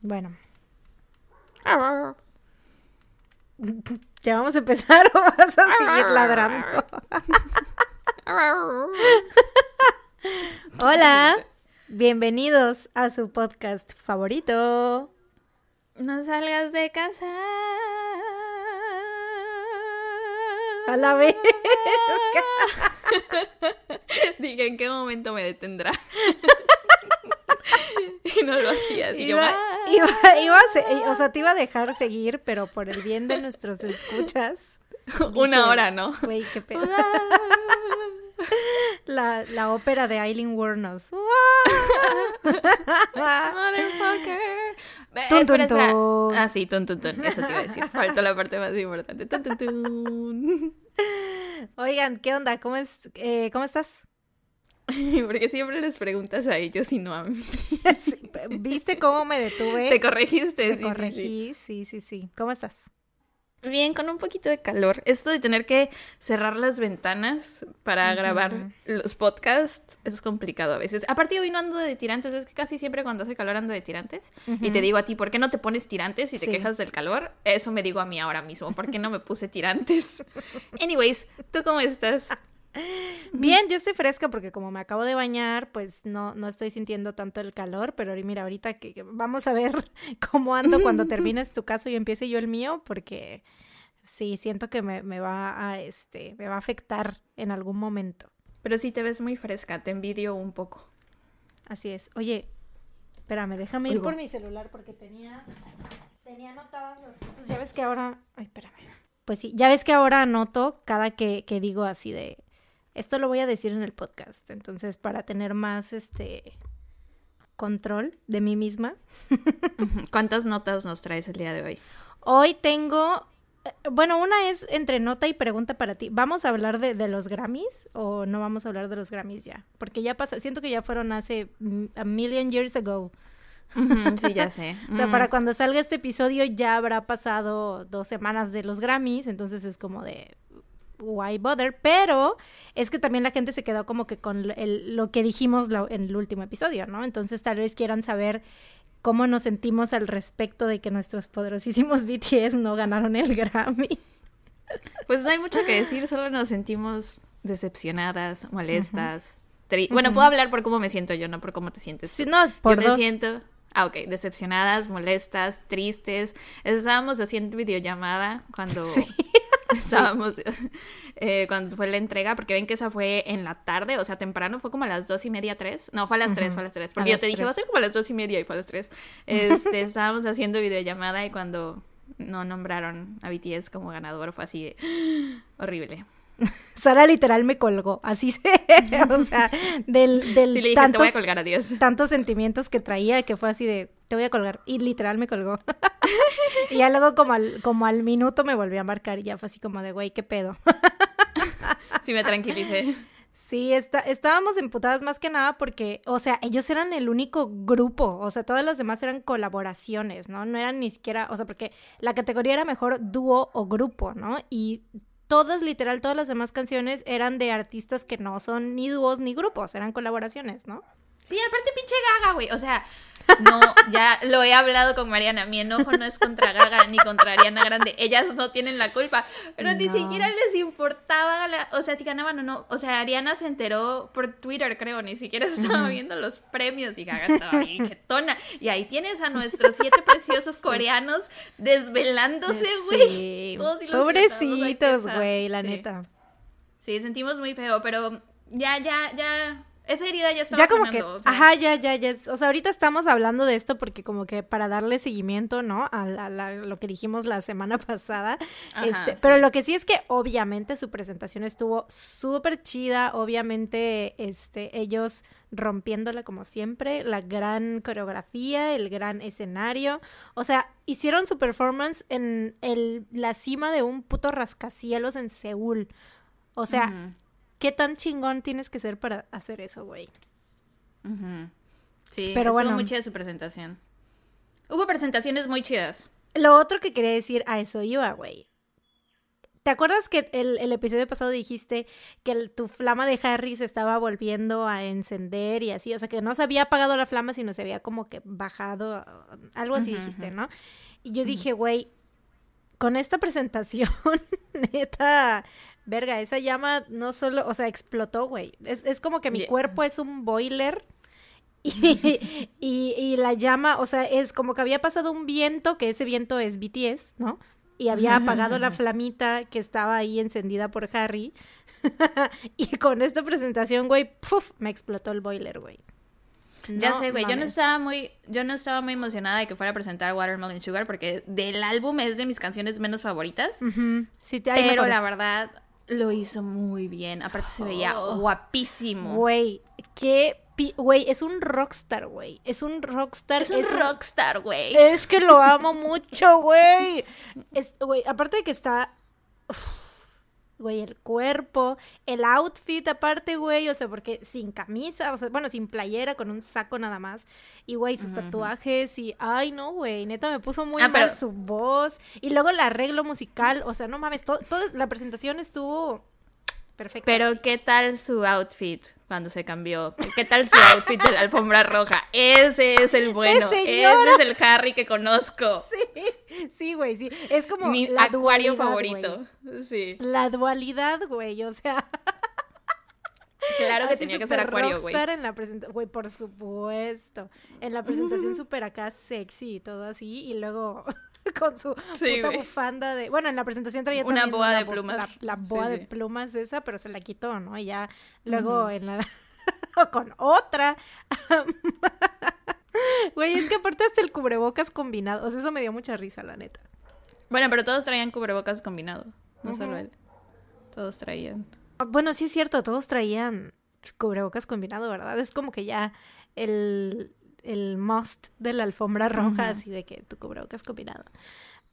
Bueno. ¿Ya vamos a empezar o vas a seguir ladrando? Hola, bienvenidos a su podcast favorito. No salgas de casa. A la vez. Dije, ¿en qué momento me detendrá? y no lo hacía. Iba, yo, iba, iba a o sea, te iba a dejar seguir, pero por el bien de nuestros escuchas. Una dije, hora, ¿no? Güey, qué pedo. La, la ópera de Eileen Wuornos. Motherfucker. Eh, Tun, espera, tun, tun. Ah, sí, tun, tun, tun. Eso te iba a decir. Faltó la parte más importante. Tun, tun, tun. Oigan, ¿qué onda? ¿Cómo, es, eh, ¿cómo estás? Porque siempre les preguntas a ellos y no a mí. ¿Viste cómo me detuve? Te corregiste. Sí, sí. corregí, sí, sí, sí. ¿Cómo estás? Bien, con un poquito de calor. Esto de tener que cerrar las ventanas para grabar los podcasts es complicado a veces. Aparte, hoy no ando de tirantes, es que casi siempre cuando hace calor ando de tirantes. Y te digo a ti, ¿por qué no te pones tirantes y te Sí. quejas del calor? Eso me digo a mí ahora mismo, ¿por qué no me puse tirantes? Anyways, ¿tú cómo estás? Bien, yo estoy fresca porque como me acabo de bañar, pues no, no estoy sintiendo tanto el calor, pero mira, ahorita que vamos a ver cómo ando cuando termines tu caso y empiece yo el mío, porque sí, siento que me, me va a este, me va a afectar en algún momento. Pero sí te ves muy fresca, te envidio un poco. Así es. Oye, espérame, déjame ir por mi celular porque tenía, tenía anotadas las cosas. Ya ves que ahora. Ay, espérame. Pues sí, ya ves que ahora anoto cada que, que digo así de. Esto lo voy a decir en el podcast. Entonces, para tener más este control de mí misma. ¿Cuántas notas nos traes el día de hoy? Hoy tengo. eh, Bueno, una es entre nota y pregunta para ti. ¿Vamos a hablar de, de los Grammys o no vamos a hablar de los Grammys ya? Porque ya pasa, siento que ya fueron hace a million years ago. Sí, ya sé. O sea, para cuando salga este episodio ya habrá pasado dos semanas de los Grammys, entonces es como de why bother, pero es que también la gente se quedó como que con el- lo que dijimos la- en el último episodio, ¿no? Entonces tal vez quieran saber cómo nos sentimos al respecto de que nuestros poderosísimos BTS no ganaron el Grammy. Pues no hay mucho que decir, solo nos sentimos decepcionadas, molestas. tri- Bueno, puedo hablar por cómo me siento yo, no por cómo te sientes. Sí, tú. no, por yo me dos. siento, ah, ok, decepcionadas, molestas, tristes. Estábamos haciendo videollamada cuando Sí. estábamos, eh, cuando fue la entrega, porque ven que esa fue en la tarde, o sea, temprano, fue como a las dos y media, tres. No, fue a las tres, fue a las tres. a Porque yo las te dije, va a ser como a las dos y media y fue a las tres. Este, estábamos haciendo videollamada y cuando no nombraron a BTS como ganador fue así de horrible. Sara literal me colgó, así se, o sea, del, del Sí, le dije, te voy a colgar, adiós. tantos sentimientos que traía que fue así de, te voy a colgar, y literal me colgó. y ya luego como al, como al minuto me volvió a marcar y ya fue así como de, güey, qué pedo. Sí, me tranquilicé. Sí, está, estábamos emputadas más que nada porque, o sea, ellos eran el único grupo, o sea, todas las demás eran colaboraciones, ¿no? No eran ni siquiera, o sea, porque la categoría era mejor dúo o grupo, ¿no? Y todas, literal, todas las demás canciones eran de artistas que no son ni dúos ni grupos, eran colaboraciones, ¿no? Sí, aparte pinche Gaga, güey. O sea, no, ya lo he hablado con Mariana. Mi enojo no es contra Gaga ni contra Ariana Grande. Ellas no tienen la culpa. Pero ni No. siquiera les importaba, la- o sea, si ganaban o no. O sea, Ariana se enteró por Twitter, creo. Ni siquiera estaba viendo los premios y Gaga estaba jetona. Y ahí tienes a nuestros siete preciosos coreanos desvelándose, güey. Sí, pobrecitos, güey, la Sí. neta. Sí, sentimos muy feo, pero ya, ya, ya. Esa herida ya estaba Ya como que, sanando, o sea. ajá, ya, ya, ya. O sea, ahorita estamos hablando de esto porque como que para darle seguimiento, ¿no? A, la- la- lo que dijimos la semana pasada. Ajá, este, sí. Pero lo que sí es que obviamente su presentación estuvo súper chida. Obviamente, este, ellos rompiéndola como siempre. La gran coreografía, el gran escenario. O sea, hicieron su performance en el, la cima de un puto rascacielos en Seúl. O sea. ¿Qué tan chingón tienes que ser para hacer eso, güey? Sí, Pero bueno. muy chida su presentación. Hubo presentaciones muy chidas. Lo otro que quería decir, a eso iba, güey. ¿Te acuerdas que el, el episodio pasado dijiste que el- tu flama de Harry se estaba volviendo a encender y así? O sea, que no se había apagado la flama, sino se había como que bajado, algo así dijiste. ¿no? Y yo dije, güey, con esta presentación, neta, verga, esa llama no solo, o sea, explotó, güey. Es, es como que mi Yeah. cuerpo es un boiler. Y, y, y la llama, o sea, es como que había pasado un viento, que ese viento es BTS, ¿no? Y había apagado la flamita que estaba ahí encendida por Harry. y con esta presentación, güey, ¡puf! me explotó el boiler, güey. Ya sé, güey, yo no estaba muy, yo no estaba muy emocionada de que fuera a presentar Watermelon Sugar porque del álbum es de mis canciones menos favoritas, Sí, te- hay pero mejores. la verdad lo hizo muy bien. Aparte se veía Oh. guapísimo. Güey, qué... Güey, es un rockstar, güey. Es un rockstar. es un rockstar, güey. Es que lo amo mucho, güey. Es, güey, aparte de que está. uf, Güey, el cuerpo, el outfit aparte, güey, o sea, porque sin camisa, o sea, bueno, sin playera, con un saco nada más. Y, güey, sus tatuajes y, ay, no, güey, neta me puso muy Ah, mal pero- su voz. Y luego el arreglo musical, o sea, no mames, todo, toda la presentación estuvo perfecta. Pero ¿qué tal su outfit cuando se cambió? ¿Qué tal su outfit de la alfombra roja? Ese es el bueno. Ese es el Harry que conozco. Sí, güey, sí. Es como Mi la acuario dualidad, favorito. güey. Sí. La dualidad, güey, o sea. Claro que Así tenía que ser acuario, güey. en la presentación, güey, por supuesto. En la presentación súper acá sexy y todo así, y luego con su Sí, puta bufanda de... Bueno, en la presentación traía Una también boa de plumas. La, boa sí. de plumas esa, pero se la quitó, ¿no? Y ya luego en la... con otra. Güey, es que aparte hasta el cubrebocas combinado, o sea, eso me dio mucha risa, la neta. Bueno, pero todos traían cubrebocas combinado. No solo él. Todos traían. Ah, Bueno, sí es cierto, todos traían cubrebocas combinado, ¿verdad? Es como que ya el, el must de la alfombra roja, así de que tu cubrebocas combinado.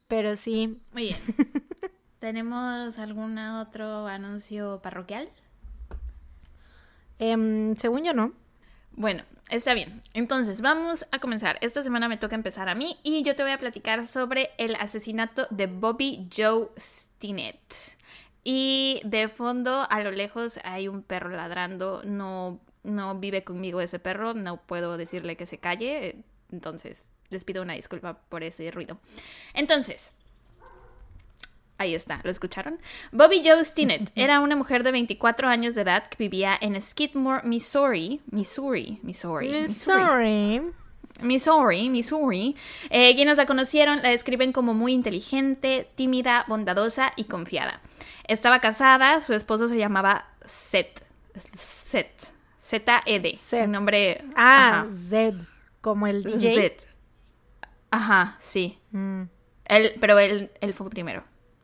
Pero sí, Muy bien. ¿Tenemos algún otro anuncio parroquial? em, según yo no. Bueno, está bien. Entonces, vamos a comenzar. Esta semana me toca empezar a mí y yo te voy a platicar sobre el asesinato de Bobby Joe Stinnett. Y de fondo, a lo lejos, hay un perro ladrando. No, no vive conmigo ese perro. No puedo decirle que se calle. Entonces, les pido una disculpa por ese ruido. Entonces, Ahí está, ¿lo escucharon? Bobby Joe Stinnett era una mujer de 24 años de edad que vivía en Skidmore, Missouri. Missouri, Missouri. Missouri. Missouri, Missouri. Eh, quienes la conocieron la describen como muy inteligente, tímida, bondadosa y confiada. Estaba casada, su esposo se llamaba Seth. Seth. Z-E-D. Nombre. Ah, ajá. Zed, como el DJ. Seth. Ajá, sí. Mm. Él, pero él, él fue primero.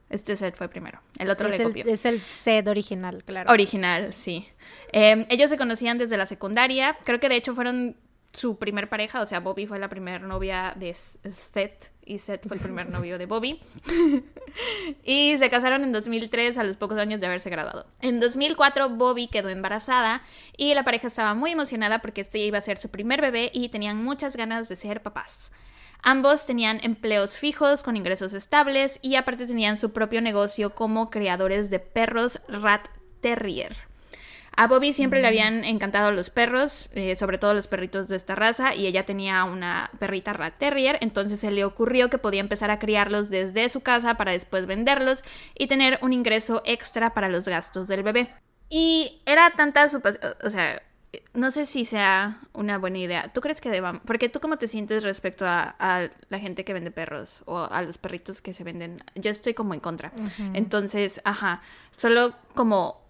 Este Seth fue primero. El otro Es le el, copió. es el Zed original, claro. Original, sí. Eh, ellos se conocían desde la secundaria. Creo que de hecho fueron su primer pareja. O sea, Bobby fue la primera novia de Seth y Seth fue el primer novio de Bobby. y se casaron en 2003 a los pocos años de haberse graduado. En 2004 Bobby quedó embarazada y la pareja estaba muy emocionada porque este iba a ser su primer bebé y tenían muchas ganas de ser papás. Ambos tenían empleos fijos con ingresos estables y aparte tenían su propio negocio como creadores de perros Rat Terrier. A Bobby siempre le habían encantado los perros, eh, sobre todo los perritos de esta raza, y ella tenía una perrita Rat Terrier, entonces se le ocurrió que podía empezar a criarlos desde su casa para después venderlos y tener un ingreso extra para los gastos del bebé. Y era tanta su pasión, o sea, no sé si sea una buena idea. ¿Tú crees que debamos? Porque tú cómo te sientes respecto a, a la gente que vende perros o a los perritos que se venden. Yo estoy como en contra. Entonces, ajá, solo como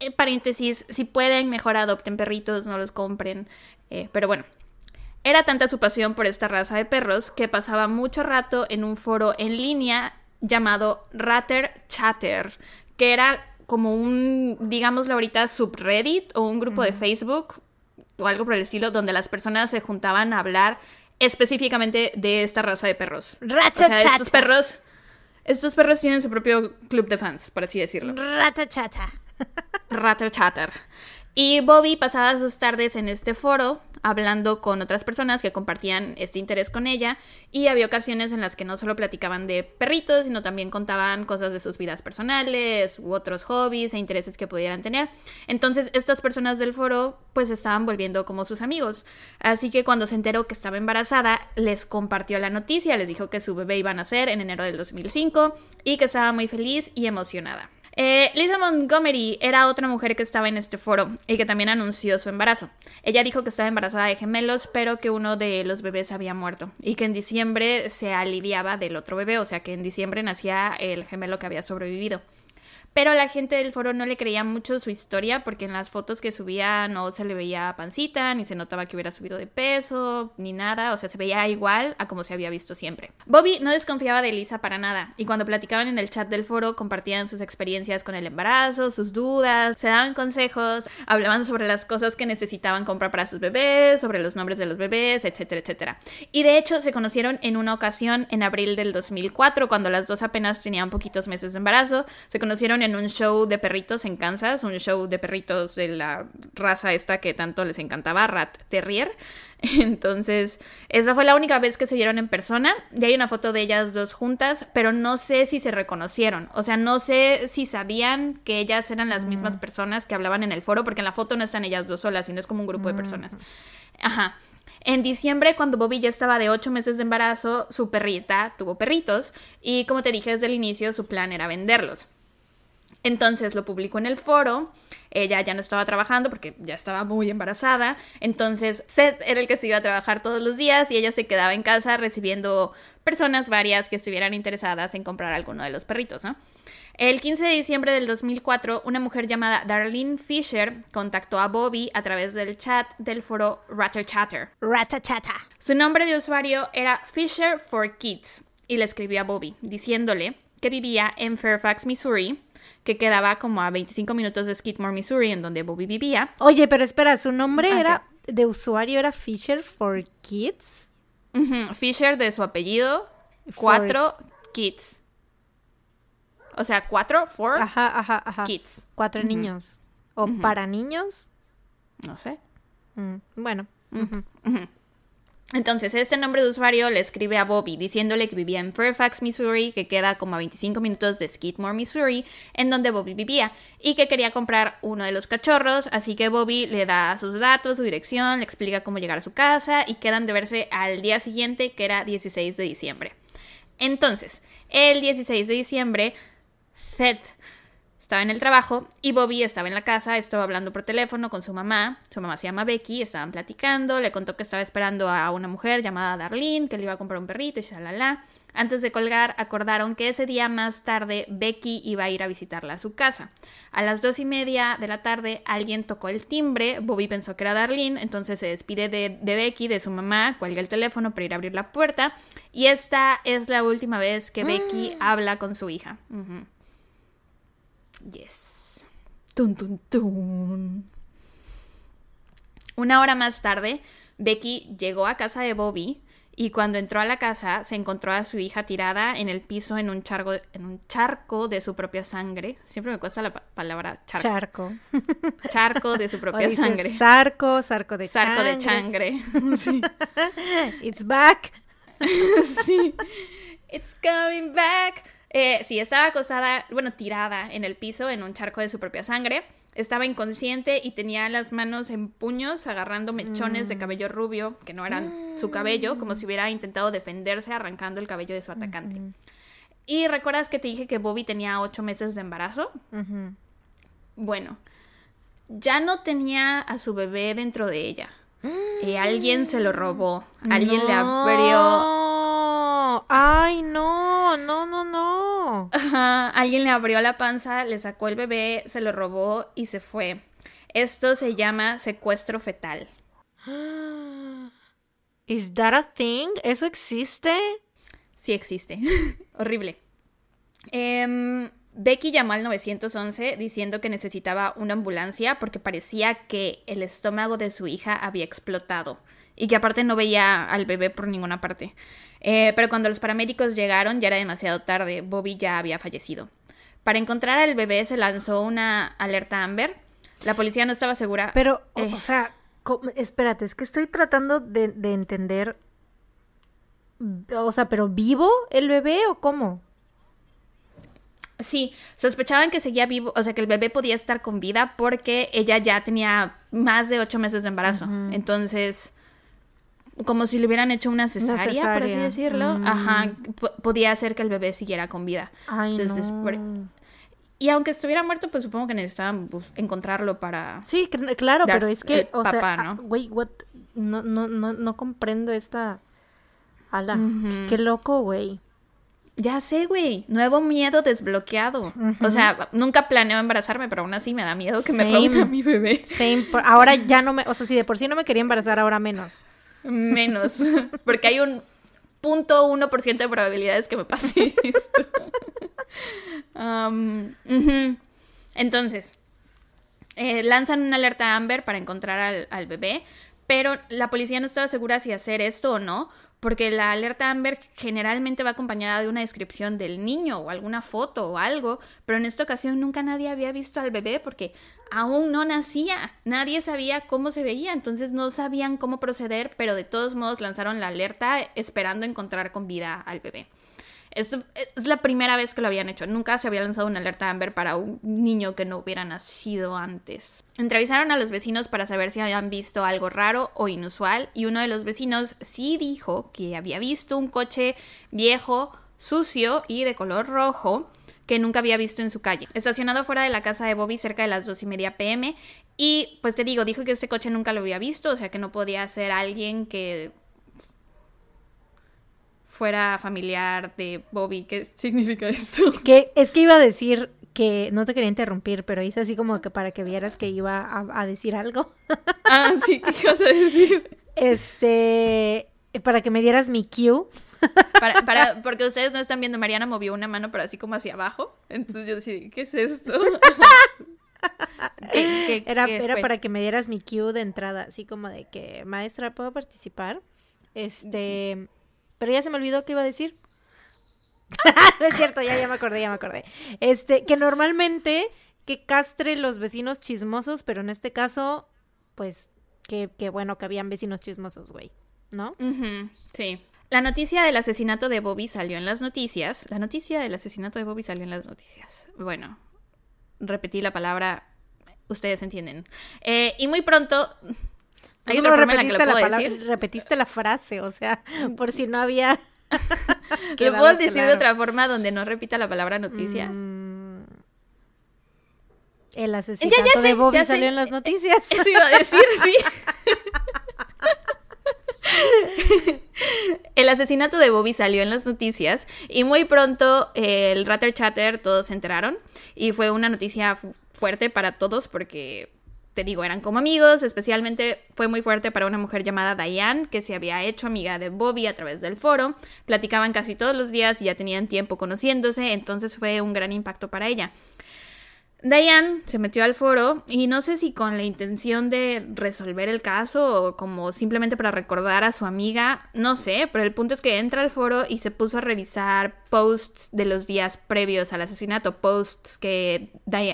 en paréntesis, si pueden, mejor adopten perritos, no los compren. Eh, pero bueno, era tanta su pasión por esta raza de perros que pasaba mucho rato en un foro en línea llamado Ratter Chatter, que era como un, digámoslo ahorita, subreddit o un grupo de Facebook o algo por el estilo, donde las personas se juntaban a hablar específicamente de esta raza de perros. O sea, estos perros, estos perros tienen su propio club de fans, por así decirlo. Ratachata. Ratter Chatter. Y Bobby pasaba sus tardes en este foro hablando con otras personas que compartían este interés con ella y había ocasiones en las que no solo platicaban de perritos, sino también contaban cosas de sus vidas personales u otros hobbies e intereses que pudieran tener. Entonces estas personas del foro pues estaban volviendo como sus amigos. Así que cuando se enteró que estaba embarazada, les compartió la noticia, les dijo que su bebé iba a nacer en enero del 2005 y que estaba muy feliz y emocionada. Eh, Lisa Montgomery era otra mujer que estaba en este foro y que también anunció su embarazo. Ella dijo que estaba embarazada de gemelos, pero que uno de los bebés había muerto y que en diciembre se aliviaba del otro bebé, o sea que en diciembre nacía el gemelo que había sobrevivido. Pero la gente del foro no le creía mucho su historia porque en las fotos que subía no se le veía pancita, ni se notaba que hubiera subido de peso, ni nada, o sea, se veía igual a como se había visto siempre. Bobby no desconfiaba de Lisa para nada y cuando platicaban en el chat del foro compartían sus experiencias con el embarazo, sus dudas, se daban consejos, hablaban sobre las cosas que necesitaban comprar para sus bebés, sobre los nombres de los bebés, etcétera, etcétera. Y de hecho se conocieron en una ocasión en abril del 2004 cuando las dos apenas tenían poquitos meses de embarazo, se conocieron en un show de perritos en Kansas, un show de perritos de la raza esta que tanto les encantaba, Rat Terrier. Entonces, esa fue la única vez que se vieron en persona. Y hay una foto de ellas dos juntas, pero no sé si se reconocieron. O sea, no sé si sabían que ellas eran las mismas personas que hablaban en el foro, porque en la foto no están ellas dos solas, sino es como un grupo de personas. Ajá. En diciembre, cuando Bobby ya estaba de ocho meses de embarazo, su perrita tuvo perritos y como te dije desde el inicio, su plan era venderlos. Entonces lo publicó en el foro. Ella ya no estaba trabajando porque ya estaba muy embarazada. Entonces Seth era el que se iba a trabajar todos los días y ella se quedaba en casa recibiendo personas varias que estuvieran interesadas en comprar alguno de los perritos, ¿no? El 15 de diciembre del 2004, una mujer llamada Darlene Fisher contactó a Bobby a través del chat del foro Ratter Chatter. Ratachata. Su nombre de usuario era Fisher for Kids y le escribió a Bobby diciéndole que vivía en Fairfax, Missouri, que quedaba como a 25 minutos de Skidmore, Missouri, en donde Bobby vivía. Oye, pero espera, su nombre era de usuario era Fisher for Kids. Fisher de su apellido, cuatro kids. O sea, cuatro, four Ajá, ajá, ajá. kids. Cuatro niños. ¿O para niños? No sé. Mm, bueno. Entonces, este nombre de usuario le escribe a Bobby diciéndole que vivía en Fairfax, Missouri, que queda como a 25 minutos de Skidmore, Missouri, en donde Bobby vivía, y que quería comprar uno de los cachorros, así que Bobby le da sus datos, su dirección, le explica cómo llegar a su casa y quedan de verse al día siguiente, que era 16 de diciembre. Entonces, el 16 de diciembre, Seth estaba en el trabajo y Bobby estaba en la casa, estaba hablando por teléfono con su mamá. Su mamá se llama Becky, estaban platicando, le contó que estaba esperando a una mujer llamada Darlene, que le iba a comprar un perrito y shalala. Antes de colgar, acordaron que ese día más tarde Becky iba a ir a visitarla a su casa. A las dos y media de la tarde alguien tocó el timbre, Bobby pensó que era Darlene, entonces se despide de, de Becky, de su mamá, cuelga el teléfono para ir a abrir la puerta y esta es la última vez que Becky habla con su hija. Yes. Tun, tun, tun. Una hora más tarde, Becky llegó a casa de Bobby y cuando entró a la casa se encontró a su hija tirada en el piso en un, charco, en un charco de su propia sangre. Siempre me cuesta la pa- palabra charco. Charco. charco de su propia sangre. Sarco, sarco de Sarco de changre. Sí. It's back. sí. It's coming back. Eh, sí, estaba acostada, bueno, tirada en el piso en un charco de su propia sangre. Estaba inconsciente y tenía las manos en puños agarrando mechones de cabello rubio, que no eran su cabello, como si hubiera intentado defenderse arrancando el cabello de su atacante. Y recuerdas que te dije que Bobby tenía ocho meses de embarazo. Bueno, ya no tenía a su bebé dentro de ella. Y alguien se lo robó. Alguien le abrió. Ay, no, no, no, no. Ajá, alguien le abrió la panza, le sacó el bebé, se lo robó y se fue. Esto se llama secuestro fetal. Is that a thing? ¿Eso existe? Sí existe. Horrible. Em, Becky llamó al 911 diciendo que necesitaba una ambulancia porque parecía que el estómago de su hija había explotado y que aparte no veía al bebé por ninguna parte. Eh, pero cuando los paramédicos llegaron ya era demasiado tarde, Bobby ya había fallecido. Para encontrar al bebé se lanzó una alerta Amber. La policía no estaba segura. Pero, o- Eh. o sea, Espérate, es que estoy tratando de, de entender. O sea, ¿pero vivo el bebé o cómo? Sí, sospechaban que seguía vivo, o sea, que el bebé podía estar con vida porque ella ya tenía más de ocho meses de embarazo. Entonces, como si le hubieran hecho una cesárea, por así decirlo. Ajá, mm. podía hacer que el bebé siguiera con vida. Ay, Entonces, Y aunque estuviera muerto, pues supongo que necesitaban pues, encontrarlo para. Sí, claro, pero es que, o sea, ¿no? Güey, no, no, no, no comprendo esta. Ala, qué loco, güey. Ya sé, güey. Nuevo miedo desbloqueado. O sea, nunca planeo embarazarme, pero aún así me da miedo que me ponga mi bebé. Same. Ahora ya no me. O sea, si de por sí no me quería embarazar, ahora menos. Menos. Porque hay un punto uno por ciento de probabilidades que me pase esto. Entonces, eh, lanzan una alerta Amber para encontrar al, al bebé, pero la policía no estaba segura si hacer esto o no, porque la alerta Amber generalmente va acompañada de una descripción del niño o alguna foto o algo, pero en esta ocasión nunca nadie había visto al bebé porque aún no nacía, nadie sabía cómo se veía, entonces no sabían cómo proceder, pero de todos modos lanzaron la alerta esperando encontrar con vida al bebé. Esto es la primera vez que lo habían hecho. Nunca se había lanzado una alerta Amber para un niño que no hubiera nacido antes. Entrevistaron a los vecinos para saber si habían visto algo raro o inusual y uno de los vecinos sí dijo que había visto un coche viejo, sucio y de color rojo que nunca había visto en su calle, estacionado fuera de la casa de Bobby cerca de las dos y media pm. Y pues te digo, dijo que este coche nunca lo había visto, o sea que no podía ser alguien que fuera familiar de Bobby. ¿Qué significa esto? Que es que iba a decir que no te quería interrumpir, pero hice así como que para que vieras que iba a, decir algo. Ah, sí, ¿qué ibas a decir? Este, para que me dieras mi cue. Para, para, porque ustedes no están viendo, Mariana movió una mano, pero así como hacia abajo. Entonces yo decía, ¿qué es esto? era era para que me dieras mi cue de entrada, así como de que, maestra, ¿puedo participar? Este, pero ya se me olvidó qué iba a decir. no es cierto, ya, ya me acordé, ya me acordé. Este, que normalmente que castre los vecinos chismosos, pero en este caso, pues, que, bueno que habían vecinos chismosos, güey, ¿no? Sí. La noticia del asesinato de Bobby salió en las noticias. La noticia del asesinato de Bobby salió en las noticias. Bueno, repetí la palabra, ustedes entienden. Eh, y muy pronto hay otra repetiste la, repetiste la frase, o sea, por si no había. ¿Qué puedo decir de otra forma donde no repita la palabra noticia? Mm. El asesinato de Bobby salió en las noticias. Eso iba a decir, sí. El asesinato de Bobby salió en las noticias y muy pronto el Ratter Chatter todos se enteraron y fue una noticia fuerte para todos porque te digo, eran como amigos, especialmente fue muy fuerte para una mujer llamada Diane, que se había hecho amiga de Bobby a través del foro, platicaban casi todos los días y ya tenían tiempo conociéndose, entonces fue un gran impacto para ella. Diane se metió al foro y no sé si con la intención de resolver el caso o como simplemente para recordar a su amiga, no sé, pero el punto es que entra al foro y se puso a revisar posts de los días previos al asesinato, posts que,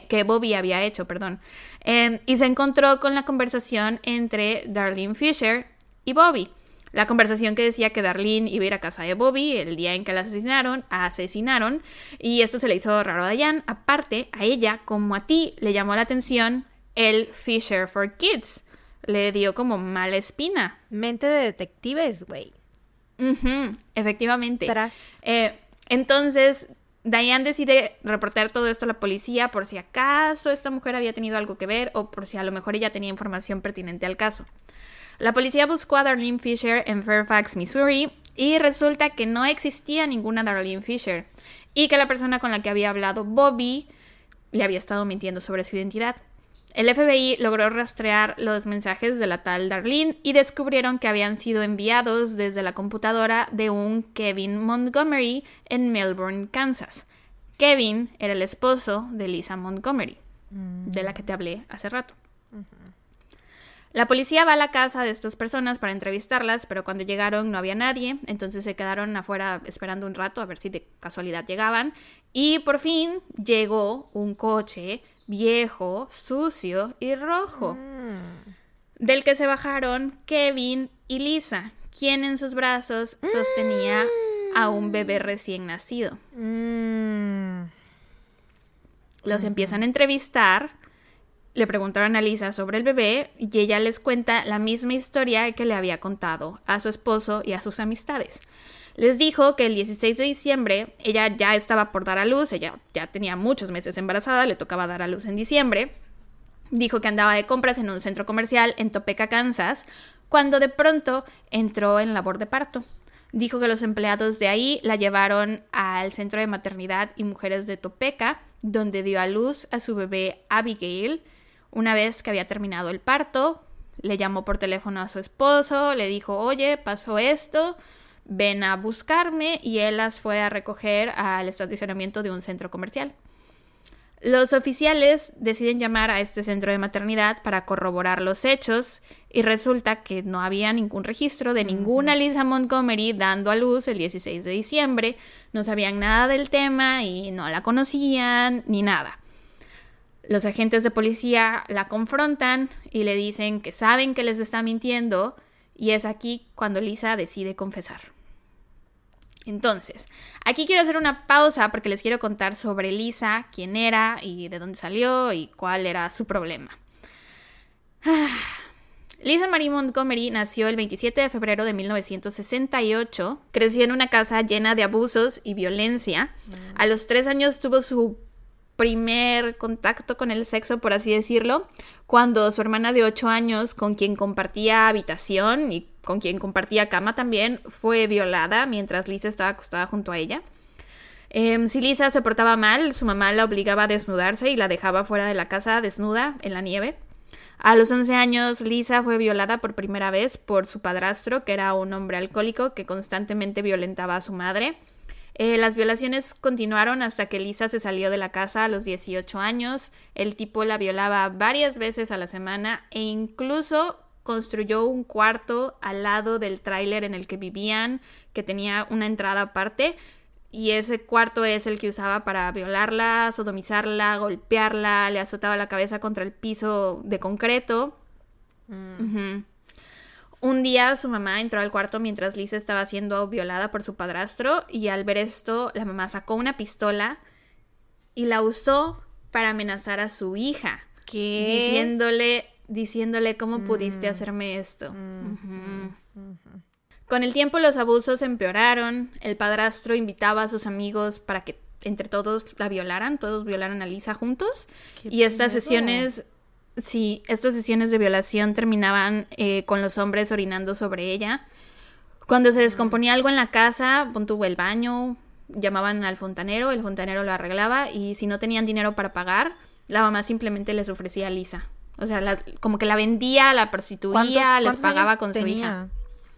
que Bobby había hecho, perdón, em, y se encontró con la conversación entre Darlene Fisher y Bobby. La conversación que decía que Darlene iba a ir a casa de Bobby el día en que la asesinaron, asesinaron, y esto se le hizo raro a Diane. Aparte, a ella, como a ti, le llamó la atención el Fisher for Kids. Le dio como mala espina. Mente de detectives, güey. efectivamente. Tras. Eh, entonces, Diane decide reportar todo esto a la policía por si acaso esta mujer había tenido algo que ver o por si a lo mejor ella tenía información pertinente al caso. La policía buscó a Darlene Fisher en Fairfax, Missouri, y resulta que no existía ninguna Darlene Fisher y que la persona con la que había hablado Bobby le había estado mintiendo sobre su identidad. El FBI logró rastrear los mensajes de la tal Darlene y descubrieron que habían sido enviados desde la computadora de un Kevin Montgomery en Melbourne, Kansas. Kevin era el esposo de Lisa Montgomery, de la que te hablé hace rato. La policía va a la casa de estas personas para entrevistarlas, pero cuando llegaron no había nadie, entonces se quedaron afuera esperando un rato a ver si de casualidad llegaban. Y por fin llegó un coche viejo, sucio y rojo. Mm. del que se bajaron Kevin y Lisa, quien en sus brazos sostenía a un bebé recién nacido. Mm. Los empiezan a entrevistar, le preguntaron a Lisa sobre el bebé y ella les cuenta la misma historia que le había contado a su esposo y a sus amistades. Les dijo que el 16 de diciembre ella ya estaba por dar a luz, ella ya tenía muchos meses embarazada, le tocaba dar a luz en diciembre. Dijo que andaba de compras en un centro comercial en Topeka, Kansas, cuando de pronto entró en labor de parto. Dijo que los empleados de ahí la llevaron al centro de maternidad y mujeres de Topeka, donde dio a luz a su bebé Abigail. Una vez que había terminado el parto, le llamó por teléfono a su esposo, le dijo, oye, pasó esto, ven a buscarme y él las fue a recoger al estacionamiento de un centro comercial. Los oficiales deciden llamar a este centro de maternidad para corroborar los hechos y resulta que no había ningún registro de ninguna Lisa Montgomery dando a luz el 16 de diciembre, no sabían nada del tema y no la conocían ni nada. Los agentes de policía la confrontan y le dicen que saben que les está mintiendo y es aquí cuando Lisa decide confesar. Entonces, aquí quiero hacer una pausa porque les quiero contar sobre Lisa, quién era y de dónde salió y cuál era su problema. Lisa Marie Montgomery nació el 27 de febrero de 1968. Creció en una casa llena de abusos y violencia. A los tres años tuvo su primer contacto con el sexo, por así decirlo, cuando su hermana de 8 años, con quien compartía habitación y con quien compartía cama también, fue violada mientras Lisa estaba acostada junto a ella. Em, si Lisa se portaba mal, su mamá la obligaba a desnudarse y la dejaba fuera de la casa desnuda en la nieve. A los 11 años, Lisa fue violada por primera vez por su padrastro, que era un hombre alcohólico que constantemente violentaba a su madre. Eh, las violaciones continuaron hasta que Lisa se salió de la casa a los 18 años. El tipo la violaba varias veces a la semana e incluso construyó un cuarto al lado del tráiler en el que vivían, que tenía una entrada aparte. Y ese cuarto es el que usaba para violarla, sodomizarla, golpearla, le azotaba la cabeza contra el piso de concreto. Mm. Un día su mamá entró al cuarto mientras Lisa estaba siendo violada por su padrastro y al ver esto la mamá sacó una pistola y la usó para amenazar a su hija, ¿Qué? diciéndole diciéndole cómo pudiste Mm. hacerme esto. Mm. Ujú. Con el tiempo los abusos empeoraron, el padrastro invitaba a sus amigos para que entre todos la violaran, todos violaran a Lisa juntos y estas sesiones, sí, estas sesiones de violación terminaban eh, con los hombres orinando sobre ella. Cuando se descomponía algo en la casa, tú el baño, llamaban al fontanero, el fontanero lo arreglaba y si no tenían dinero para pagar, la mamá simplemente les ofrecía a Lisa. O sea, la- como que la vendía, la prostituía, ¿Cuántos- les cuántos pagaba con su hija.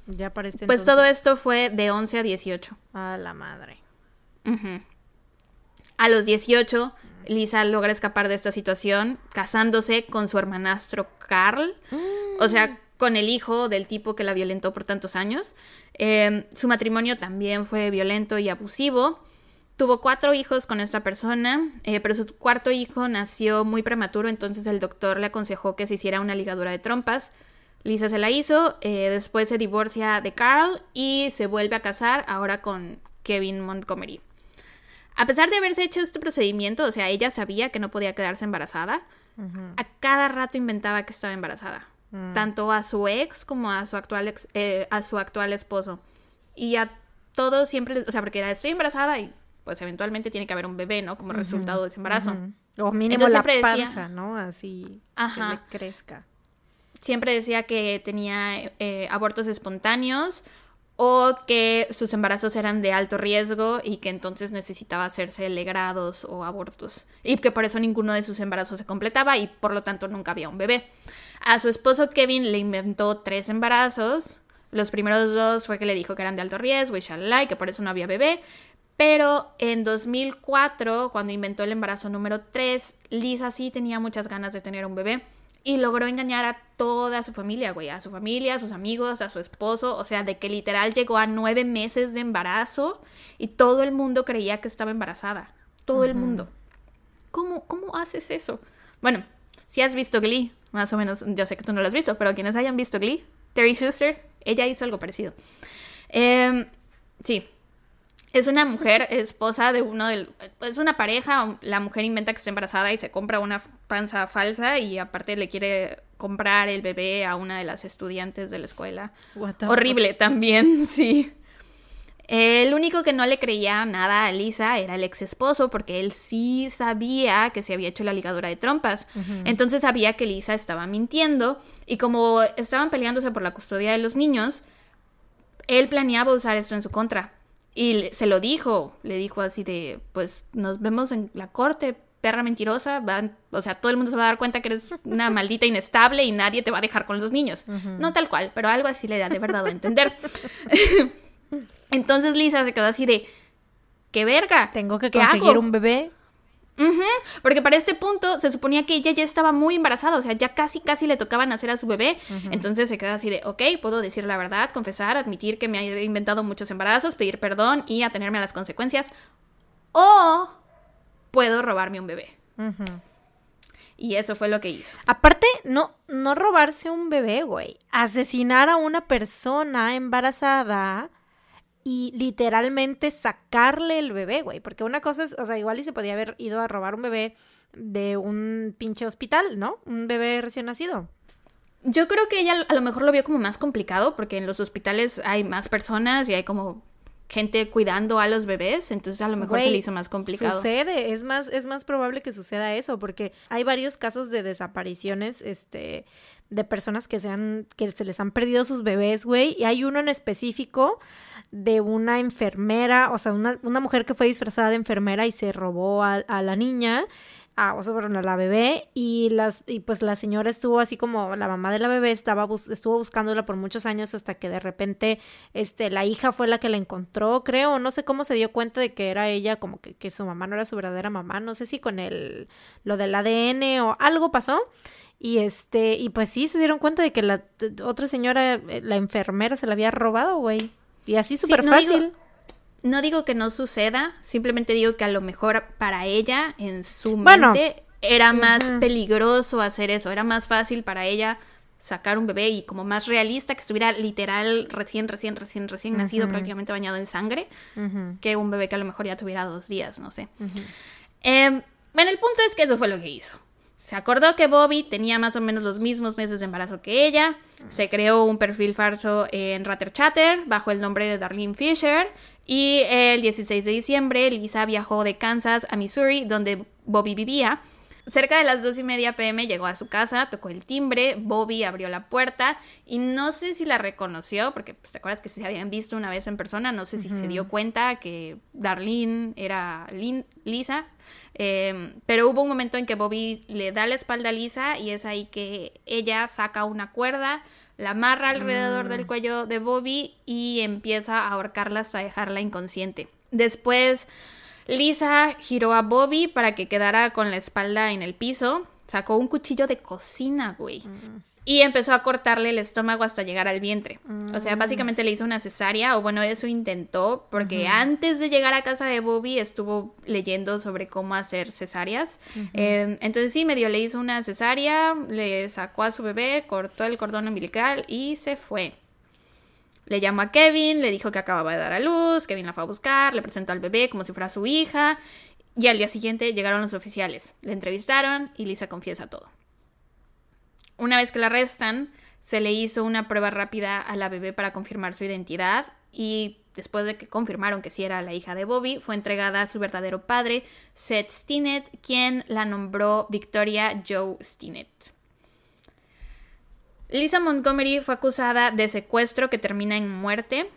Ya para este Pues todo esto fue de 11 a 18. A la madre. A los 18, Lisa logra escapar de esta situación casándose con su hermanastro Carl, o sea, con el hijo del tipo que la violentó por tantos años. Eh, su matrimonio también fue violento y abusivo. Tuvo cuatro hijos con esta persona, eh, pero su cuarto hijo nació muy prematuro, entonces el doctor le aconsejó que se hiciera una ligadura de trompas. Lisa se la hizo, eh, después se divorcia de Carl y se vuelve a casar ahora con Kevin Montgomery. A pesar de haberse hecho este procedimiento, o sea, ella sabía que no podía quedarse embarazada, a cada rato inventaba que estaba embarazada, Mm. tanto a su ex como a su actual ex- eh, a su actual esposo. Y a todos siempre, o sea, porque era estoy embarazada y pues eventualmente tiene que haber un bebé, ¿no? Como resultado de ese embarazo. O mínimo Entonces la siempre decía- panza, ¿no? Así Ajá. que le crezca. siempre decía que tenía eh, abortos espontáneos o que sus embarazos eran de alto riesgo y que entonces necesitaba hacerse legrados o abortos y que por eso ninguno de sus embarazos se completaba y por lo tanto nunca había un bebé. A su esposo Kevin le inventó tres embarazos. Los primeros dos fue que le dijo que eran de alto riesgo y shalala, y que por eso no había bebé. Pero en 2004, cuando inventó el embarazo número 3, Lisa sí tenía muchas ganas de tener un bebé y logró engañar a toda su familia, güey, a su familia, a sus amigos, a su esposo, o sea, de que literal llegó a nueve meses de embarazo y todo el mundo creía que estaba embarazada, todo el mundo. ¿Cómo, ¿Cómo haces eso? Bueno, si has visto Glee, más o menos, yo sé que tú no lo has visto, pero quienes hayan visto Glee, Terry Schuster, ella hizo algo parecido. Em, sí, es una mujer esposa de uno del... Es una pareja, la mujer inventa que está embarazada y se compra una panza falsa y aparte le quiere comprar el bebé a una de las estudiantes de la escuela. Horrible también, sí. El único que no le creía nada a Lisa era el ex esposo, porque él sí sabía que se había hecho la ligadura de trompas. Entonces sabía que Lisa estaba mintiendo. Y como estaban peleándose por la custodia de los niños, él planeaba usar esto en su contra. Y se lo dijo, le dijo así de, pues nos vemos en la corte, perra mentirosa, van, o sea, todo el mundo se va a dar cuenta que eres una maldita inestable y nadie te va a dejar con los niños. No tal cual, pero algo así le da de verdad a entender. Entonces Lisa se quedó así de, ¿qué verga? Tengo que conseguir un bebé. Porque para este punto se suponía que ella ya estaba muy embarazada, o sea, ya casi, casi le tocaba nacer a su bebé. Entonces se queda así de, ok, puedo decir la verdad, confesar, admitir que me he inventado muchos embarazos, pedir perdón y atenerme a las consecuencias. O puedo robarme un bebé. Y eso fue lo que hizo. Aparte, no, no robarse un bebé, güey. Asesinar a una persona embarazada y literalmente sacarle el bebé, güey. Porque una cosa es, o sea, igual y se podía haber ido a robar un bebé de un pinche hospital, ¿no? Un bebé recién nacido. Yo creo que ella a lo mejor lo vio como más complicado porque en los hospitales hay más personas y hay como gente cuidando a los bebés, entonces a lo mejor se le hizo más complicado. Sucede, es más, es más probable que suceda eso, porque hay varios casos de desapariciones, este, de personas que se han, que se les han perdido sus bebés, güey, y hay uno en específico de una enfermera, o sea, una, una mujer que fue disfrazada de enfermera y se robó a, a la niña a, o sea, a la bebé y las y pues la señora estuvo así como la mamá de la bebé estaba estuvo buscándola por muchos años hasta que de repente este la hija fue la que la encontró, creo, no sé cómo se dio cuenta de que era ella como que, que su mamá no era su verdadera mamá, no sé si con el lo del ADN o algo pasó y este y pues sí se dieron cuenta de que la otra señora eh, la enfermera se la había robado, güey. Y así súper fácil no digo que no suceda, simplemente digo que a lo mejor para ella, en su mente, era más peligroso hacer eso, era más fácil para ella sacar un bebé y como más realista, que estuviera literal recién, recién, recién, recién nacido, prácticamente bañado en sangre, que un bebé que a lo mejor ya tuviera dos días, no sé. Em, bueno, el punto es que eso fue lo que hizo. Se acordó que Bobby tenía más o menos los mismos meses de embarazo que ella. Se creó un perfil falso en Ratter Chatter bajo el nombre de Darlene Fisher. Y el 16 de diciembre, Lisa viajó de Kansas a Missouri, donde Bobby vivía. Cerca de las dos y media pm llegó a su casa, tocó el timbre, Bobby abrió la puerta y no sé si la reconoció, porque pues, te acuerdas que se habían visto una vez en persona, no sé si se dio cuenta que Darlene era Lisa, em, pero hubo un momento en que Bobby le da la espalda a Lisa y es ahí que ella saca una cuerda, la amarra alrededor del mm. cuello de Bobby y empieza a ahorcarla hasta dejarla inconsciente. Después Lisa giró a Bobby para que quedara con la espalda en el piso. Sacó un cuchillo de cocina, güey. Mm. Y empezó a cortarle el estómago hasta llegar al vientre. O sea, mm. básicamente le hizo una cesárea, o bueno, eso intentó, porque antes de llegar a casa de Bobby estuvo leyendo sobre cómo hacer cesáreas. Em, entonces sí, medio le hizo una cesárea, le sacó a su bebé, cortó el cordón umbilical y se fue. Le llamó a Kevin, le dijo que acababa de dar a luz, Kevin la fue a buscar, le presentó al bebé como si fuera su hija, y al día siguiente llegaron los oficiales, le entrevistaron y Lisa confiesa todo. Una vez que la arrestan, se le hizo una prueba rápida a la bebé para confirmar su identidad y después de que confirmaron que sí era la hija de Bobby, fue entregada a su verdadero padre, Seth Stinnett, quien la nombró Victoria Joe Stinnett. Lisa Montgomery fue acusada de secuestro que termina en muerte.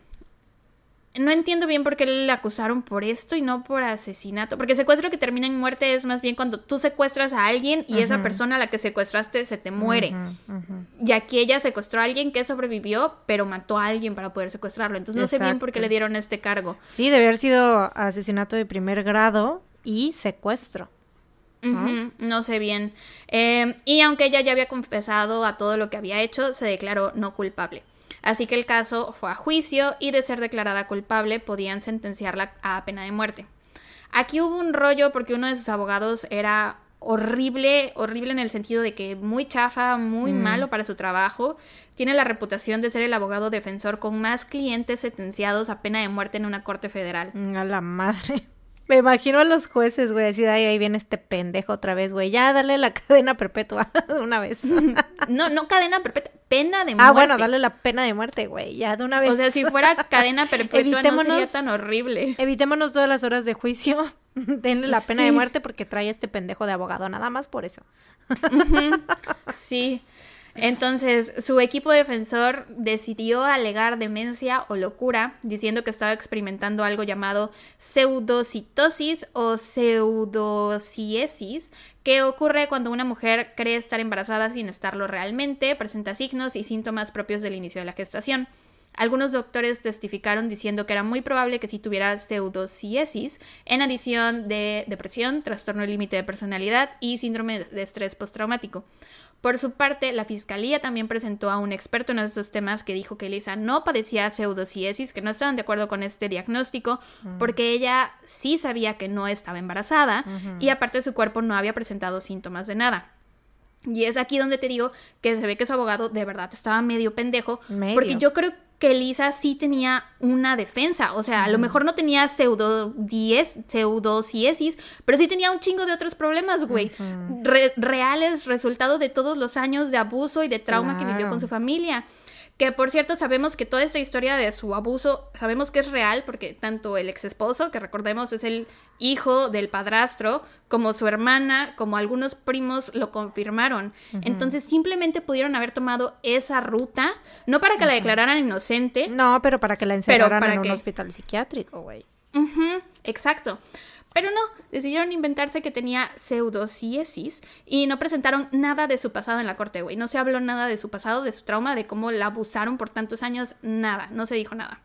No entiendo bien por qué le acusaron por esto y no por asesinato. Porque secuestro que termina en muerte es más bien cuando tú secuestras a alguien y esa persona a la que secuestraste se te muere. Y aquí ella secuestró a alguien que sobrevivió, pero mató a alguien para poder secuestrarlo. Entonces no sé bien por qué le dieron este cargo. Sí, debe haber sido asesinato de primer grado y secuestro. ¿No? sé bien. Em, y aunque ella ya había confesado a todo lo que había hecho, se declaró no culpable. Así que el caso fue a juicio y de ser declarada culpable podían sentenciarla a pena de muerte. Aquí hubo un rollo porque uno de sus abogados era horrible, horrible en el sentido de que muy chafa, muy Mm. malo para su trabajo. Tiene la reputación de ser el abogado defensor con más clientes sentenciados a pena de muerte en una corte federal. A la madre. Me imagino a los jueces, güey, así de ahí, ahí viene este pendejo otra vez, güey. Ya, dale la cadena perpetua de una vez. No, no cadena perpetua, pena de muerte. ah, bueno, dale la pena de muerte, güey. Ya, de una vez. O sea, si fuera cadena perpetua no sería Evitémonos- tan horrible. Evitémonos todas las horas de juicio. Denle la pena de muerte porque trae este pendejo de abogado, nada más por eso. Sí. Entonces, su equipo defensor decidió alegar demencia o locura, diciendo que estaba experimentando algo llamado pseudocitosis o pseudociesis, que ocurre cuando una mujer cree estar embarazada sin estarlo realmente, presenta signos y síntomas propios del inicio de la gestación. Algunos doctores testificaron diciendo que era muy probable que sí tuviera pseudociesis, en adición de depresión, trastorno límite de personalidad y síndrome de estrés postraumático. Por su parte, la fiscalía también presentó a un experto en estos temas que dijo que Lisa no padecía pseudociesis, que no estaban de acuerdo con este diagnóstico, porque ella sí sabía que no estaba embarazada y aparte su cuerpo no había presentado síntomas de nada. Y es aquí donde te digo que se ve que su abogado de verdad estaba medio pendejo, Medio. porque yo creo que Lisa sí tenía una defensa, o sea, a lo mejor no tenía pseudo pseudociesis, pero sí tenía un chingo de otros problemas, güey, Re- reales, resultado de todos los años de abuso y de trauma que vivió con su familia. Que por cierto, sabemos que toda esta historia de su abuso, sabemos que es real, porque tanto el ex esposo, que recordemos es el hijo del padrastro, como su hermana, como algunos primos lo confirmaron. Entonces simplemente pudieron haber tomado esa ruta, no para que la declararan inocente, No, pero para que la encerraran ¿para en un hospital psiquiátrico, güey. Exacto. Pero no, decidieron inventarse que tenía pseudociesis y no presentaron nada de su pasado en la corte, güey. No se habló nada de su pasado, de su trauma, de cómo la abusaron por tantos años, nada, no se dijo nada.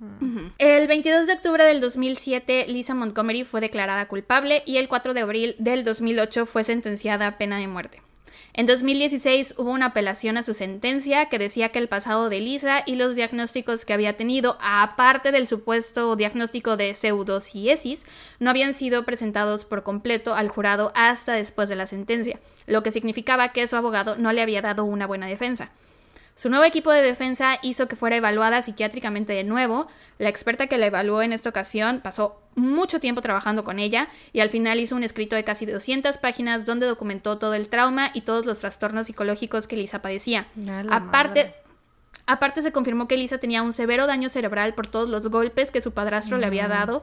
Ujú. El 22 de octubre del 2007, Lisa Montgomery fue declarada culpable y el 4 de abril del 2008 fue sentenciada a pena de muerte. En 2016 hubo una apelación a su sentencia que decía que el pasado de Lisa y los diagnósticos que había tenido, aparte del supuesto diagnóstico de pseudociesis, no habían sido presentados por completo al jurado hasta después de la sentencia, lo que significaba que su abogado no le había dado una buena defensa. Su nuevo equipo de defensa hizo que fuera evaluada psiquiátricamente de nuevo. La experta que la evaluó en esta ocasión pasó mucho tiempo trabajando con ella y al final hizo un escrito de casi 200 páginas donde documentó todo el trauma y todos los trastornos psicológicos que Lisa padecía. Aparte, madre. aparte se confirmó que Lisa tenía un severo daño cerebral por todos los golpes que su padrastro le había dado.